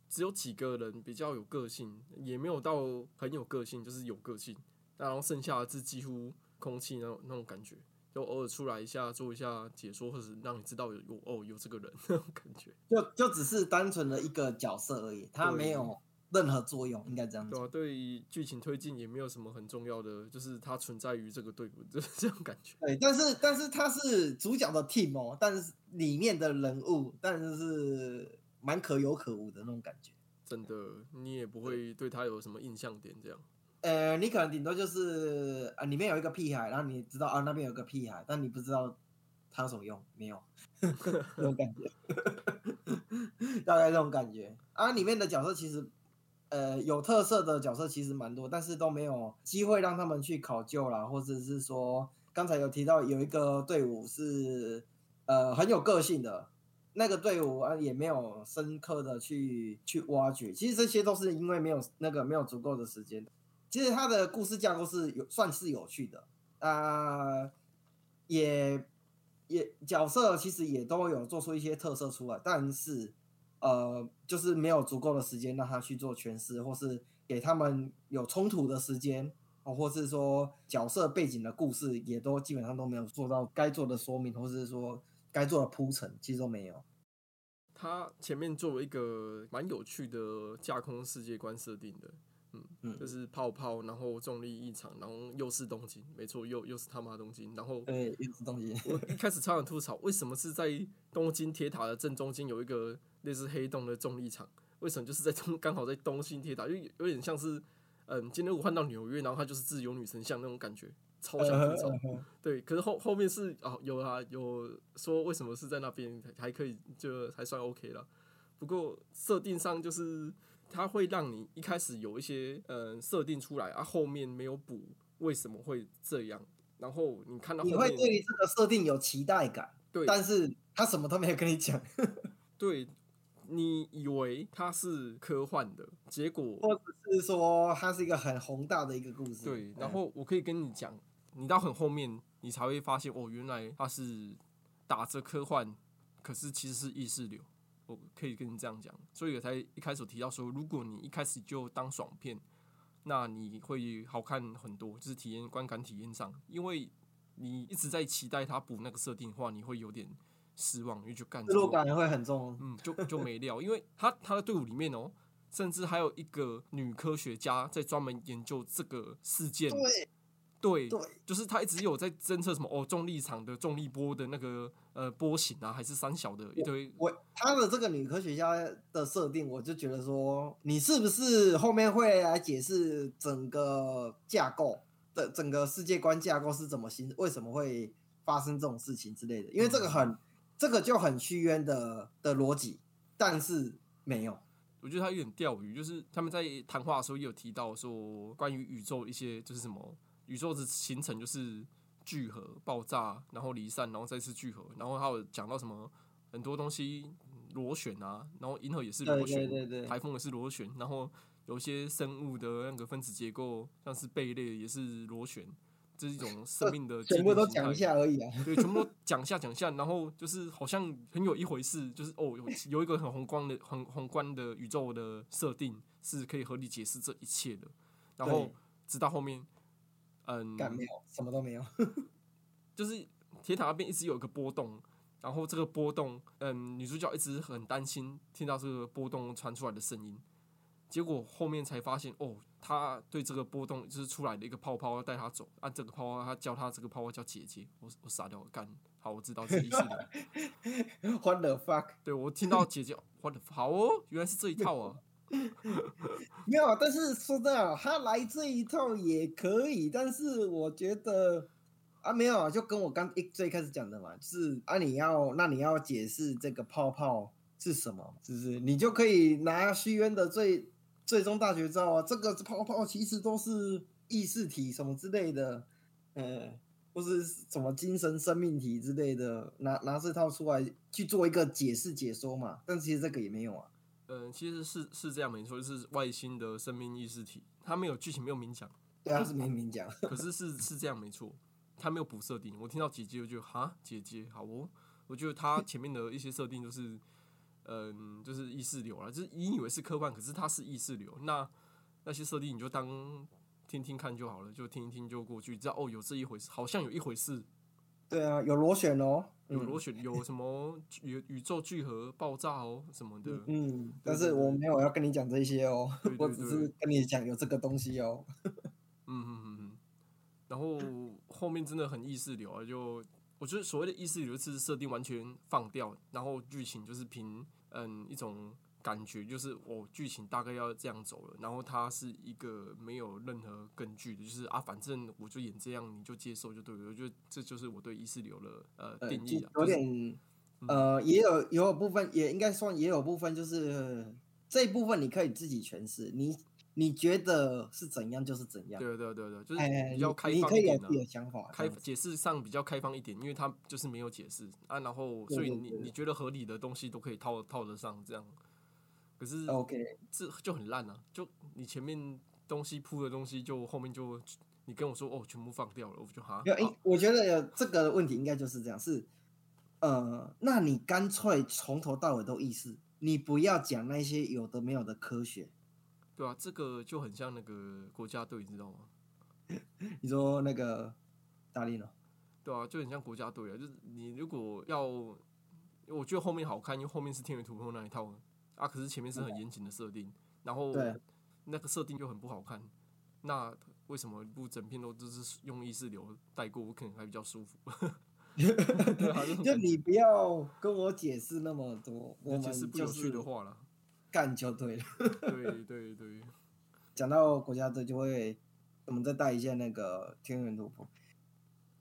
只有几个人比较有个性，也没有到很有个性，就是有个性。然后剩下的是几乎空气那种那种感觉，就偶尔出来一下做一下解说，或者让你知道有有哦有这个人那种感觉。(laughs) 就就只是单纯的一个角色而已，他没有。任何作用应该这样子。对啊，对剧情推进也没有什么很重要的，就是它存在于这个队伍，(laughs) 就是这种感觉。对，但是但是他是主角的 team 哦，但是里面的人物，但是是蛮可有可无的那种感觉。真的，你也不会对他有什么印象点这样。呃，你可能顶多就是啊，里面有一个屁孩，然后你知道啊，那边有个屁孩，但你不知道他有什么用，没有 (laughs) 那种感觉，大概这种感觉啊。里面的角色其实。呃，有特色的角色其实蛮多，但是都没有机会让他们去考究啦，或者是说，刚才有提到有一个队伍是呃很有个性的，那个队伍啊也没有深刻的去去挖掘。其实这些都是因为没有那个没有足够的时间。其实他的故事架构是有算是有趣的啊，也也角色其实也都有做出一些特色出来，但是。呃，就是没有足够的时间让他去做诠释，或是给他们有冲突的时间，哦，或是说角色背景的故事也都基本上都没有做到该做的说明，或是说该做的铺陈，其实都没有。他前面作为一个蛮有趣的架空世界观设定的。嗯，就是泡泡，然后重力异常，然后又是东京，没错，又又是他妈东京，然后对，又是东京。我一开始超想吐槽，为什么是在东京铁塔的正中间有一个类似黑洞的重力场？为什么就是在东刚好在东京铁塔，就有点像是嗯，今天我换到纽约，然后它就是自由女神像那种感觉，超想吐槽。对，可是后后面是哦，有啊，有说为什么是在那边还可以，就还算 OK 了。不过设定上就是它会让你一开始有一些呃设定出来啊，后面没有补，为什么会这样？然后你看到你会对于这个设定有期待感，对但是他什么都没有跟你讲，(laughs) 对，你以为它是科幻的，结果或者是说它是一个很宏大的一个故事。对，然嗯后我可以跟你讲，你到很后面，你才会发现哦，原来它是打着科幻，可是其实是意识流。我可以跟你这样讲，所以我才一开始提到说，如果你一开始就当爽片，那你会好看很多，就是体验观感体验上，因为你一直在期待他补那个设定的话，你会有点失望，因为就干失落感会很重。嗯，就就没料，因为他他的队伍里面哦，甚至还有一个女科学家在专门研究这个事件。对对，就是他一直有在侦测什么哦，重力场的重力波的那个呃波形啊，还是三小的一堆。我他的这个女科学家的设定，我就觉得说，你是不是后面会来解释整个架构的整个世界观架构是怎么形，为什么会发生这种事情之类的？因为这个很，这个就很虚渊的的逻辑，但是没有。我觉得他有点钓鱼，就是他们在谈话的时候也有提到说，关于宇宙一些就是什么宇宙的形成就是聚合、爆炸，然后离散，然后再次聚合，然后还有讲到什么很多东西螺旋啊，然后银河也是螺旋，台风也是螺旋，然后有一些生物的那个分子结构，像是贝类也是螺旋，这是一种生命的 (laughs) 全部都讲一下而已啊。对，全部都讲一下讲一下，然后就是好像很有一回事，就是哦，有有一个很宏观的、很宏观的宇宙的设定是可以合理解释这一切的。然后直到后面，嗯，干没有，什么都没有。(laughs) 就是铁塔那边一直有一个波动，然后这个波动，嗯，女主角一直很担心听到这个波动传出来的声音，结果后面才发现，哦，她对这个波动就是出来的一个泡泡要带她走，按、这个泡泡，她叫她这个泡泡叫姐姐，我我傻掉了，干，好，我知道这意思了。(laughs) What the fuck？对我听到姐姐，我的好哦，原来是这一套啊。(laughs) 没有，但是说真的，他来这一套也可以，但是我觉得啊，没有啊，就跟我刚一最开始讲的嘛，就是啊，你要那你要解释这个泡泡是什么，是不是？你就可以拿虚渊的最最终大绝招啊，这个泡泡其实都是意识体什么之类的，呃，或是什么精神生命体之类的，拿拿这套出来去做一个解释解说嘛，但其实这个也没有啊。嗯，其实是是这样没错，就是外星的生命意识体，它没有剧情没有明讲，对啊，是没明讲。可是是是这样没错，它没有补设定。我听到姐姐，我就哈姐姐好哦，我觉得它 (laughs) 前面的一些设定就是，嗯，就是意识流啊，就是你以为是科幻，可是它是意识流。那那些设定你就当听听看就好了，就听一听就过去，知道哦有这一回事，好像有一回事，对啊，有螺旋哦，嗯有螺旋，有什么宇宇宙聚合爆炸哦什么的。嗯，但是我没有要跟你讲这些哦 (laughs) 对，我只是跟你讲有这个东西哦。(laughs) 嗯嗯嗯嗯，然后后面真的很意识流啊，就我觉得所谓的意识流是设定完全放掉，然后剧情就是凭嗯一种感觉，就是我剧情大概要这样走了，然后它是一个没有任何根据的，就是啊反正我就演这样，你就接受就对了。我觉得这就是我对意识流的呃呃，定义啊，就有就是点呃，也有也有部分也应该算也有部分就是这一部分你可以自己诠释，你你觉得是怎样就是怎样，对对对对，就是哎，比较开放一点啊可以有自己的想法，开解释上比较开放一点，因为它就是没有解释啊，然后所以你你觉得合理的东西都可以套套得上这样，可是 OK，这就很烂啊！就你前面东西铺的东西，就后面就你跟我说哦，全部放掉了，我就哈，没有，好诶，我觉得有这个问题应该就是这样，是呃，那你干脆从头到尾都意识，你不要讲那些有的没有的科学。对啊，这个就很像那个国家队，你知道吗？(laughs) 你说那个大力呢？对啊，就很像国家队啊，就是你如果要，我觉得后面好看，因为后面是天元突破那一套啊，可是前面是很严谨的设定，然后对那个设定就很不好看。那为什么不整片都就是用意识流带过？我可能还比较舒服。(laughs) 就 (laughs) 你不要跟我解释那么多，我们解释不就有趣的话了。干就对了。对 (laughs) 对对，讲到国家队，就会我们再带一下那个天元突破。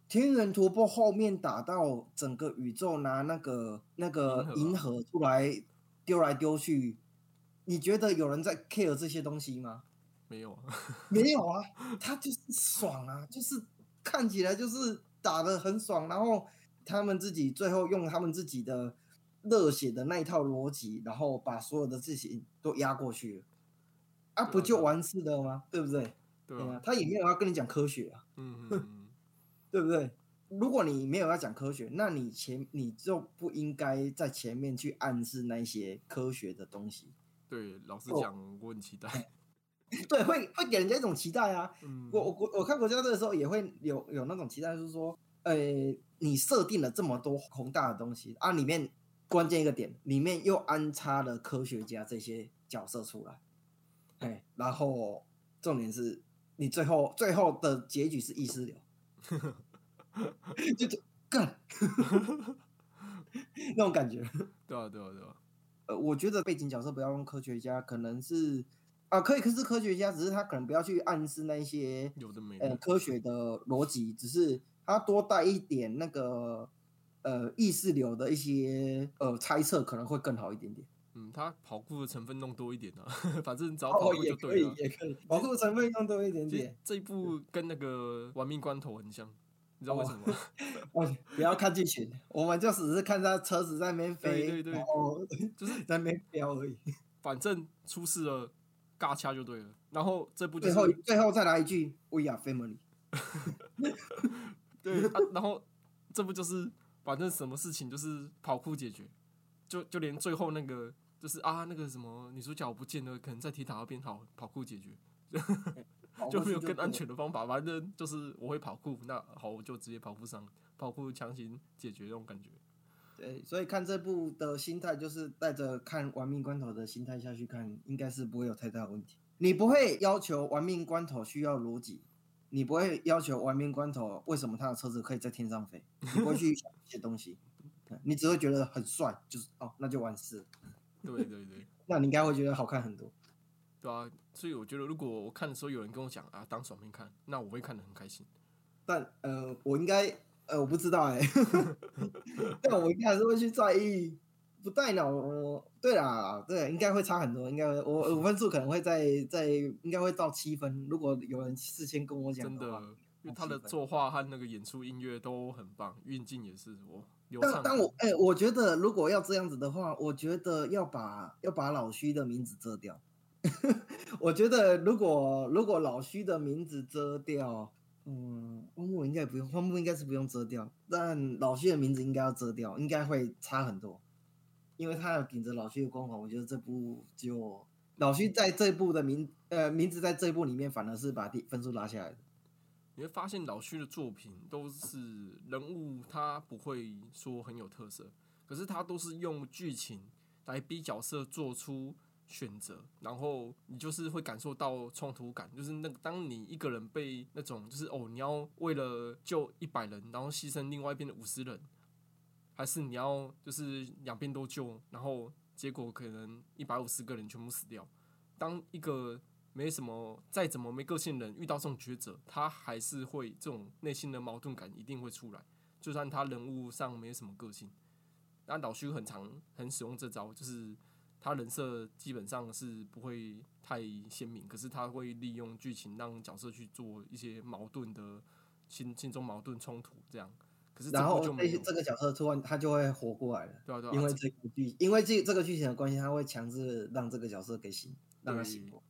天元突破后面打到整个宇宙拿那个那个银河出来丢来丢去，你觉得有人在 care 这些东西吗？没有啊，(laughs) 没有啊，他就是爽啊，就是看起来就是打的很爽，然后他们自己最后用他们自己的热血的那一套逻辑，然后把所有的事情都压过去了，啊，不就完事了吗？对不对？对啊，，啊他也没有要跟你讲科学啊，嗯，(laughs) 对不对？如果你没有要讲科学，那你前你就不应该在前面去暗示那些科学的东西，对，老实哦讲，我很期待。(laughs) 对，会会给人家一种期待啊。嗯，我我我看国家队的时候也会有有那种期待，就是说，呃，你设定了这么多宏大的东西啊，里面关键一个点，里面又安插了科学家这些角色出来，哎，然后重点是你最后最后的结局是意识流，就 (laughs) (laughs) 就干 (laughs) 那种感觉。(laughs) 对啊对啊对啊，呃，我觉得背景角色不要用科学家，可能是啊，可以可是科学家，只是他可能不要去暗示那一些有的没呃的，科学的逻辑，只是他多带一点那个呃意识流的一些呃猜测，可能会更好一点点。嗯，他跑酷的成分弄多一点啊，反正只要跑哦，酷就对了。以也可以，跑酷成分弄多一点点。这一部跟那个《玩命关头》很像，你知道为哦什么 (laughs) 不要看剧情，我们就只是看他车子在那边飞，对对对就是 (laughs) 在那边飙而已。(laughs) 反正出事了，尬掐就对了。然后这部就最后最后再来一句，We are family。对啊，然后这不就是反正什么事情就是跑酷解决，就就连最后那个就是啊那个什么女主角不见了，可能在铁塔那边跑跑酷解决，就没有更安全的方法，反正就是我会跑酷，那好我就直接跑酷上，跑酷强行解决这种感觉。对，所以看这部的心态就是带着看《玩命关头》的心态下去看，应该是不会有太大的问题。你不会要求《玩命关头》需要逻辑，你不会要求《玩命关头》为什么他的车子可以在天上飞，你不会去想一些东西，嗯你只会觉得很帅，就是哦，那就完事。(laughs) 对对对，(laughs) 那你应该会觉得好看很多。对啊，所以我觉得如果我看的时候有人跟我讲啊当爽片看，那我会看的很开心。但呃，我应该呃，我不知道哎、(laughs) 但我应该还是会去在意。不带脑，我对啦，对，应该会差很多，应该我我分数可能会在在应该会到七分。如果有人事先跟我讲真的，，因为他的作画和那个演出音乐都很棒，运镜也是我流但畅。但我哎、我觉得如果要这样子的话，我觉得要把要把老虚的名字遮掉。(laughs) 我觉得如果如果老虚的名字遮掉，嗯，荒木应该不用，荒木应该是不用遮掉，但老虚的名字应该要遮掉，应该会差很多，因为他要顶着老虚的光环，我觉得这部就老虚在这部的名呃名字在这部里面反而是把第分数拉下来的。你会发现老徐的作品都是人物，他不会说很有特色，可是他都是用剧情来逼角色做出选择，然后你就是会感受到冲突感，就是那个当你一个人被那种就是哦，你要为了救一百人，然后牺牲另外一边的五十人，还是你要就是两边都救，然后结果可能一百五十个人全部死掉。当一个没什么再怎么没个性的人遇到这种抉择，他还是会这种内心的矛盾感一定会出来，就算他人物上没什么个性。那老徐很常很使用这招，就是他人设基本上是不会太鲜明，可是他会利用剧情让角色去做一些矛盾的心心中矛盾冲突这样。可是然后这这个角色突然他就会活过来了。对啊对啊，因为这这个剧，因为这这个剧情的关系，他会强制让这个角色给醒，让他醒过。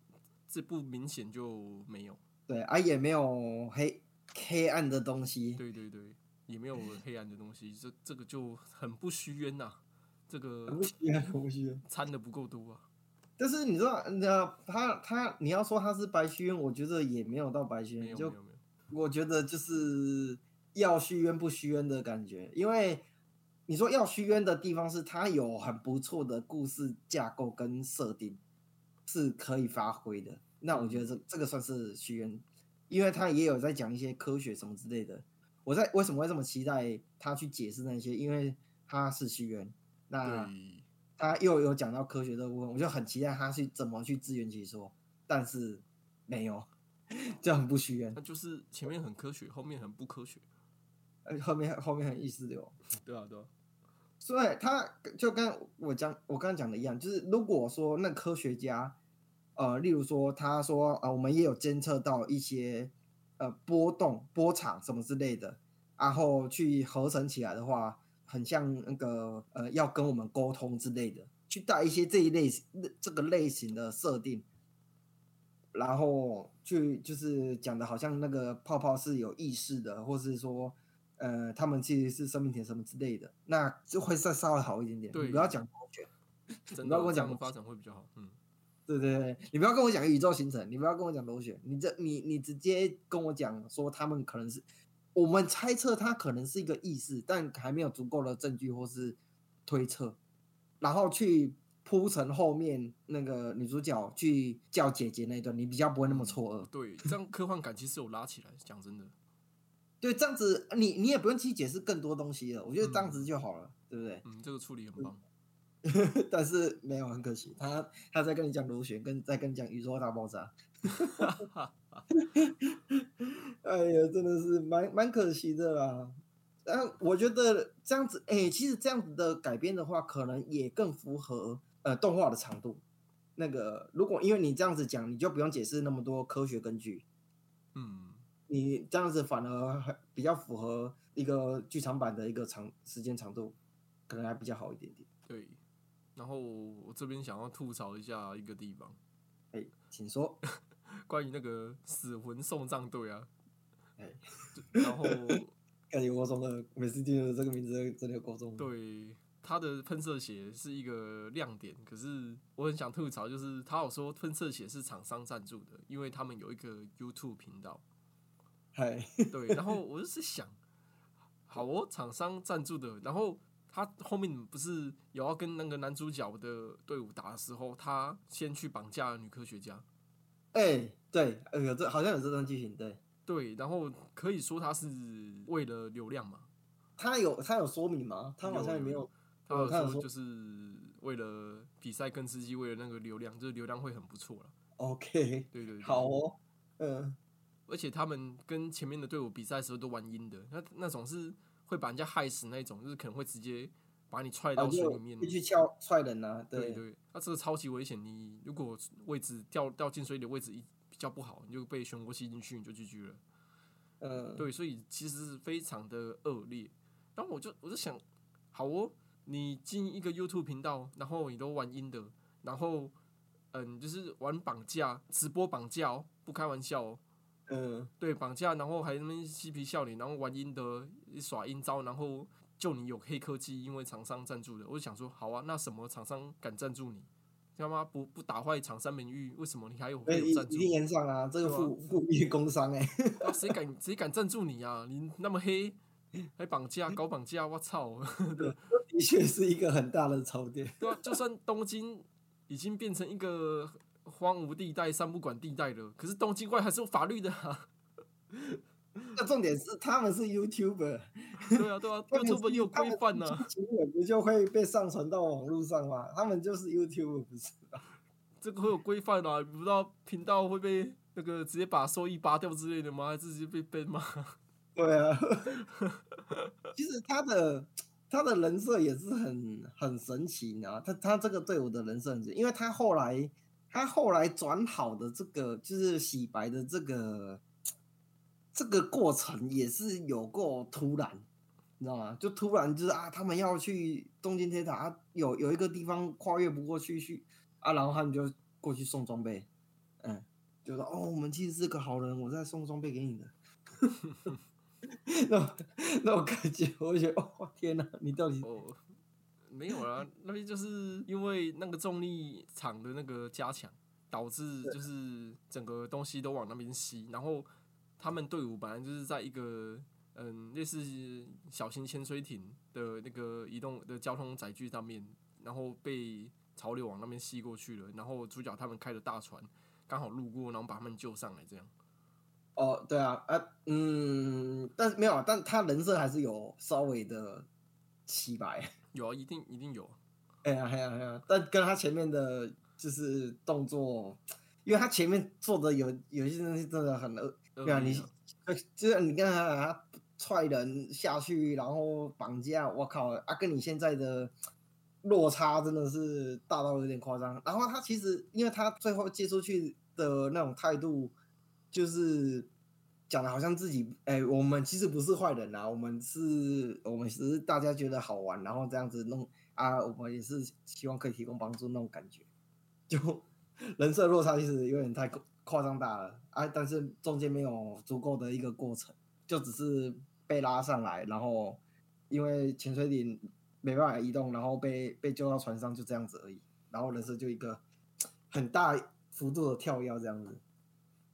这部明显就没有，对啊，也没有黑黑暗的东西。对对对，也没有黑暗的东西，这这个就很不虚渊呐、这个。掺的不够多啊。但是你知道，你知道他他，你要说他是白虚渊，我觉得也没有到白虚渊，就我觉得就是要虚渊不虚渊的感觉，因为你说要虚渊的地方是它有很不错的故事架构跟设定是可以发挥的，那我觉得这这个算是虚渊，因为他也有在讲一些科学什么之类的。我在为什么会这么期待他去解释那些？因为他是虚渊，那，他又有讲到科学这部分，我就很期待他去怎么去自圆其说，但是没有，(laughs) 这很不虚渊那。就是前面很科学，后面很不科学。呃，后面后面很意识流，对啊对啊，所以他就跟我讲，我刚刚讲的一样，就是如果说那科学家，呃，例如说他说，呃，我们也有监测到一些呃波动、波长什么之类的，然后去合成起来的话，很像那个呃要跟我们沟通之类的，去带一些这一类这个类型的设定，然后去就是讲的好像那个泡泡是有意识的，或是说。呃，他们其实是生命体什么之类的，那就会再稍微好一点点。对，你不要讲螺旋，你不要跟我讲发展会比较好。嗯，对对对，你不要跟我讲宇宙形成，你不要跟我讲螺旋，你这你你直接跟我讲说他们可能是，我们猜测他可能是一个意识，但还没有足够的证据或是推测，然后去铺成后面那个女主角去叫姐姐那段，你比较不会那么错愕。对，这样科幻感其实有拉起来，讲真的。对，这样子你你也不用去解释更多东西了，我觉得这样子就好了，对不对？嗯，这个处理很棒。(laughs) 但是没有，很可惜，他他在跟你讲螺旋，跟在跟你讲宇宙大爆炸。(laughs) 哎呀，真的是蛮蛮可惜的啦。但我觉得这样子，哎，其实这样子的改编的话，可能也更符合呃动画的长度。那个，如果因为你这样子讲，你就不用解释那么多科学根据。嗯。你这样子反而还比较符合一个剧场版的一个长时间长度，可能还比较好一点点。对，然后我这边想要吐槽一下一个地方，哎，请说，(laughs) 关于那个死魂送葬队啊，哎，然后感觉我中的每次听到这个名字真的有高中。对，他的喷射鞋是一个亮点，可是我很想吐槽，就是他有说喷射鞋是厂商赞助的，因为他们有一个 YouTube 频道。对，然后 (laughs) 我就是想，好哦，厂商赞助的，然后他后面不是有要跟那个男主角的队伍打的时候，他先去绑架女科学家。哎，对，有这好像有这段剧情，对，对，然后可以说他是为了流量嘛？他有他有说明吗？他好像也没有，他有说就是为了比赛跟司机，为了那个流量，就是流量会很不错了。OK，(laughs) 对对，好哦，嗯。而且他们跟前面的队伍比赛的时候都玩阴的，那那种是会把人家害死那种，就是可能会直接把你踹到水里面，去撬踹人啊。对对，那这个超级危险，你如果位置掉掉进水里的位置一比较不好，你就被漩涡吸进去，你就 GG 了。嗯，对，所以其实是非常的恶劣。然后我就我就想，好哦，你进一个 YouTube 频道，然后你都玩阴的，然后嗯，就是玩绑架直播绑架哦，不开玩笑哦。嗯，对，绑架，然后还那么嬉皮笑脸，然后玩阴德，耍阴招，然后就你有黑科技，因为厂商赞助的，我就想说，好啊，那什么厂商敢赞助你？他妈不不打坏厂商名誉，为什么你还有会有赞助？一定严上啊，这个富富业工商哎，(laughs) 谁敢谁敢赞助你啊？你那么黑，还绑架搞绑架，我操！(laughs) (laughs) 的确是一个很大的槽点。对啊，就算东京已经变成一个。荒芜地带、三不管地带了，可是东京怪还是有法律的啊。那重点是他们是 YouTuber，(laughs) 对啊对啊，(laughs) YouTuber 有规范呢，新闻不就会被上传到网络上吗？他们就是 YouTuber，不是 (laughs) 这个会有规范啊，不知道频道会被那个直接把收益拔掉之类的吗？还是直接被 ban 吗？对啊，其实他的他的人设也是很很神奇啊，他他这个队伍的人设很，因为他后来。他后来转好的这个就是洗白的这个这个过程也是有够突然，你知道吗？就突然就是啊，他们要去东京铁塔，有有一个地方跨越不过去去啊，然后他们就过去送装备，嗯，就说哦，我们其实是个好人，我在送装备给你的。(laughs) 那那我感觉，我觉得哦天哪，你到底哦？没有啦，那边就是因为那个重力场的那个加强，导致就是整个东西都往那边吸。然后他们队伍本来就是在一个嗯类似小型潜水艇的那个移动的交通载具上面，然后被潮流往那边吸过去了。然后主角他们开的大船刚好路过，然后把他们救上来，这样。哦，对啊，啊，嗯，但是没有，但他人设还是有稍微的洗白。(laughs) 有啊，一定一定有。哎呀，哎呀，哎呀！但跟他前面的，就是动作，因为他前面做的有有一些东西真的很恶。对啊，你就是你看他踹人下去，然后绑架，我靠啊，跟你现在的落差真的是大到有点夸张。然后他其实，因为他最后借出去的那种态度，就是讲的好像自己，哎，我们其实不是坏人啊，我们是，我们只是大家觉得好玩，然后这样子弄啊，我们也是希望可以提供帮助那种感觉，就人设落差其实有点太夸张大了啊，但是中间没有足够的一个过程，就只是被拉上来，然后因为潜水艇没办法移动，然后被被救到船上，就这样子而已。然后人设就一个很大幅度的跳跃，这样子。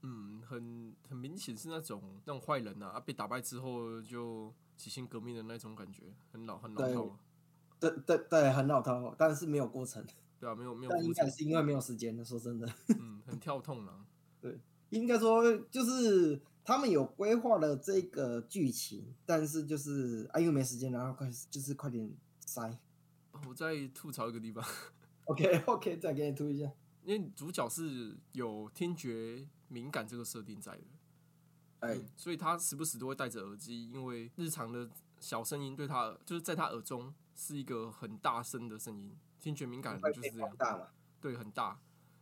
嗯，很很明显是那种那种坏人啊，被打败之后就洗心革命的那种感觉，很老很老套。对对对，很老套，但是没有过程。对啊，没有没有。但应该是因为没有时间的说真的。(laughs) 嗯，很跳痛啊。对，应该说就是他们有规划了这个剧情，但是就是啊，因为没时间，然后快就是快点塞。我再吐槽一个地方。OK (laughs) OK，再给你吐一下。因为主角是有听觉敏感这个设定在的，哎，所以他时不时都会戴着耳机，因为日常的小声音对他就是在他耳中是一个很大声的声音。听觉敏感的人就是这样，对，很大。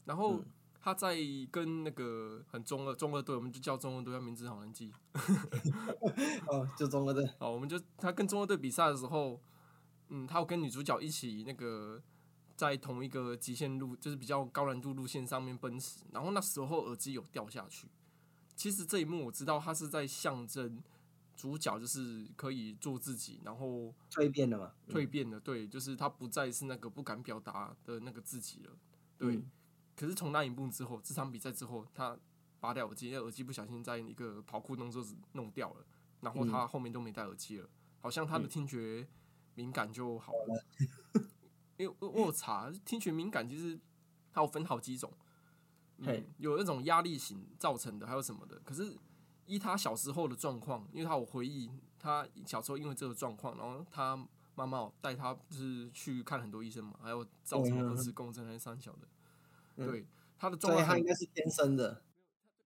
然后。他在跟那个很中二中二队，我们就叫中二队，他名字好难记。(laughs) 哦，就中二队。(laughs) 哦，我们就他跟中二队比赛的时候，嗯，他有跟女主角一起那个在同一个极限路，就是比较高难度路线上面奔驰。然后那时候耳机有掉下去。其实这一幕我知道，他是在象征主角就是可以做自己，然后蜕变了嘛？蜕变了，对，就是他不再是那个不敢表达的那个自己了，对。可是从那一幕之后，这场比赛之后，他拔掉耳机，因为耳机不小心在一个跑酷动作时弄掉了，然后他后面都没戴耳机了，好像他的听觉敏感就好了。因为我查听觉敏感，其实它有分好几种，嗯，有那种压力型造成的，还有什么的。可是依他小时候的状况，因为他有回忆，他小时候因为这个状况，然后他妈妈带他就是去看很多医生嘛，还有造成核磁共振还是三小的。对他的状况，他应该是天生的，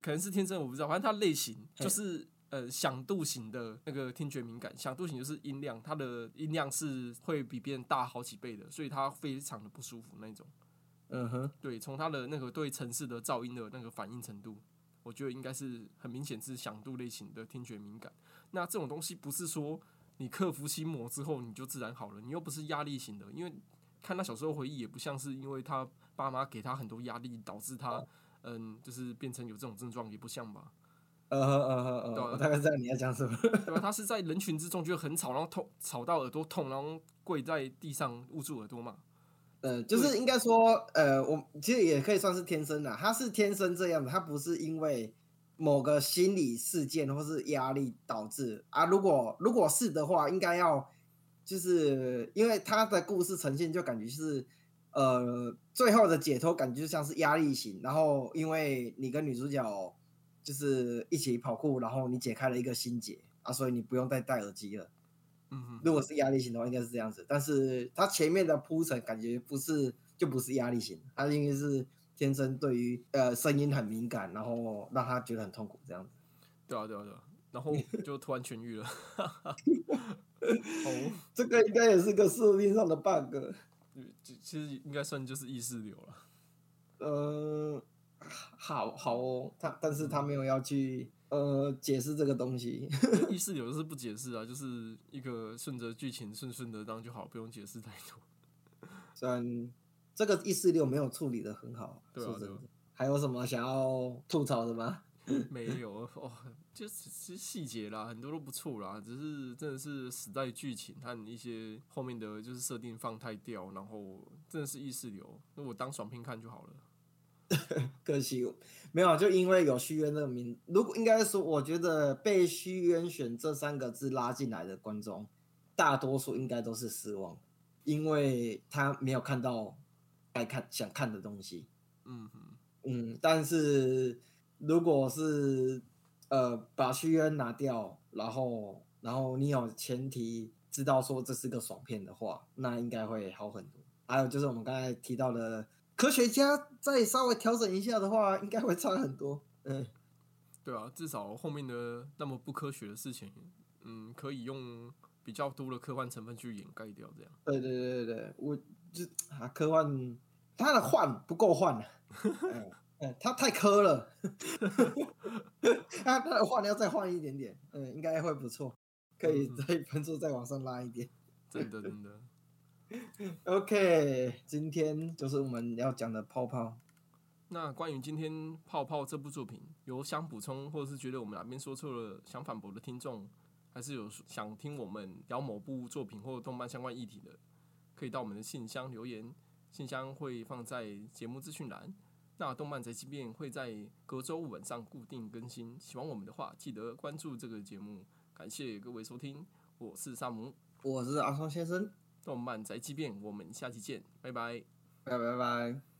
可能是天生，我不知道。反正他类型就是呃响度型的那个听觉敏感，响度型就是音量，他的音量是会比别人大好几倍的，所以他非常的不舒服那种。嗯哼，对，从他的那个对城市的噪音的那个反应程度，我觉得应该是很明显是响度类型的听觉敏感。那这种东西不是说你克服心魔之后你就自然好了，你又不是压力型的，因为看他小时候回忆也不像是因为他。爸妈给他很多压力，导致他，嗯，就是变成有这种症状，也不像吧？呃呃呃，我大概知道你要讲什么。(laughs) 对吧？他是在人群之中觉得很吵，然后痛，吵到耳朵痛，然后跪在地上捂住耳朵嘛。呃，就是应该说，呃，我其实也可以算是天生的，他是天生这样的，他不是因为某个心理事件或是压力导致啊。如果如果是的话，应该要就是因为他的故事呈现就感觉是。呃，最后的解脱感觉就像是压力型，然后因为你跟女主角就是一起跑酷，然后你解开了一个心结啊，所以你不用再戴耳机了。嗯，如果是压力型的话，应该是这样子。但是他前面的铺陈感觉不是，就不是压力型，他应该是天生对于呃声音很敏感，然后让他觉得很痛苦这样子。对啊，对啊，对啊，然后 (laughs) 就突然痊愈了。(laughs) 哦，这个应该也是个设定上的 bug。其实应该算就是意识流了。呃，好好哦，他但是他没有要去呃解释这个东西。(laughs) 意识流就是不解释啊，就是一个顺着剧情顺顺的当就好，不用解释太多。(laughs) 虽然这个意识流没有处理的很好，对啊，还有什么想要吐槽的吗？(laughs) 没有哦，就是其实细节啦，很多都不错啦，只是真的是死在剧情和一些后面的就是设定放太掉，然后真的是意识流，那我当爽片看就好了。(laughs) 可惜没有，就因为有虚渊这个名，如果应该说，我觉得被虚渊选这三个字拉进来的观众，大多数应该都是失望，因为他没有看到该看想看的东西。嗯嗯，但是。如果是呃把虚渊拿掉，然后然后你有前提知道说这是个爽片的话，那应该会好很多。还有就是我们刚才提到的科学家再稍微调整一下的话，应该会差很多。嗯，对啊，至少后面的那么不科学的事情，嗯，可以用比较多的科幻成分去掩盖掉，这样。对对对对对，我就啊，科幻它的幻不够幻了，(laughs) 嗯嗯，它太科了，它 (laughs) 它的幻要再换一点点，嗯，应该会不错，可以嗯再分数再往上拉一点。真的真的。(laughs) OK，今天就是我们要讲的泡泡。那关于今天《泡泡》这部作品，有想补充或者是觉得我们哪边说错了想反驳的听众，还是有想听我们聊某部作品或动漫相关议题的，可以到我们的信箱留言，信箱会放在节目资讯栏。那动漫宅急便会在隔周五晚上固定更新，喜欢我们的话，记得关注这个节目。感谢各位收听，我是萨姆，我是阿松先生，动漫宅急便，我们下期见，拜拜。拜拜拜。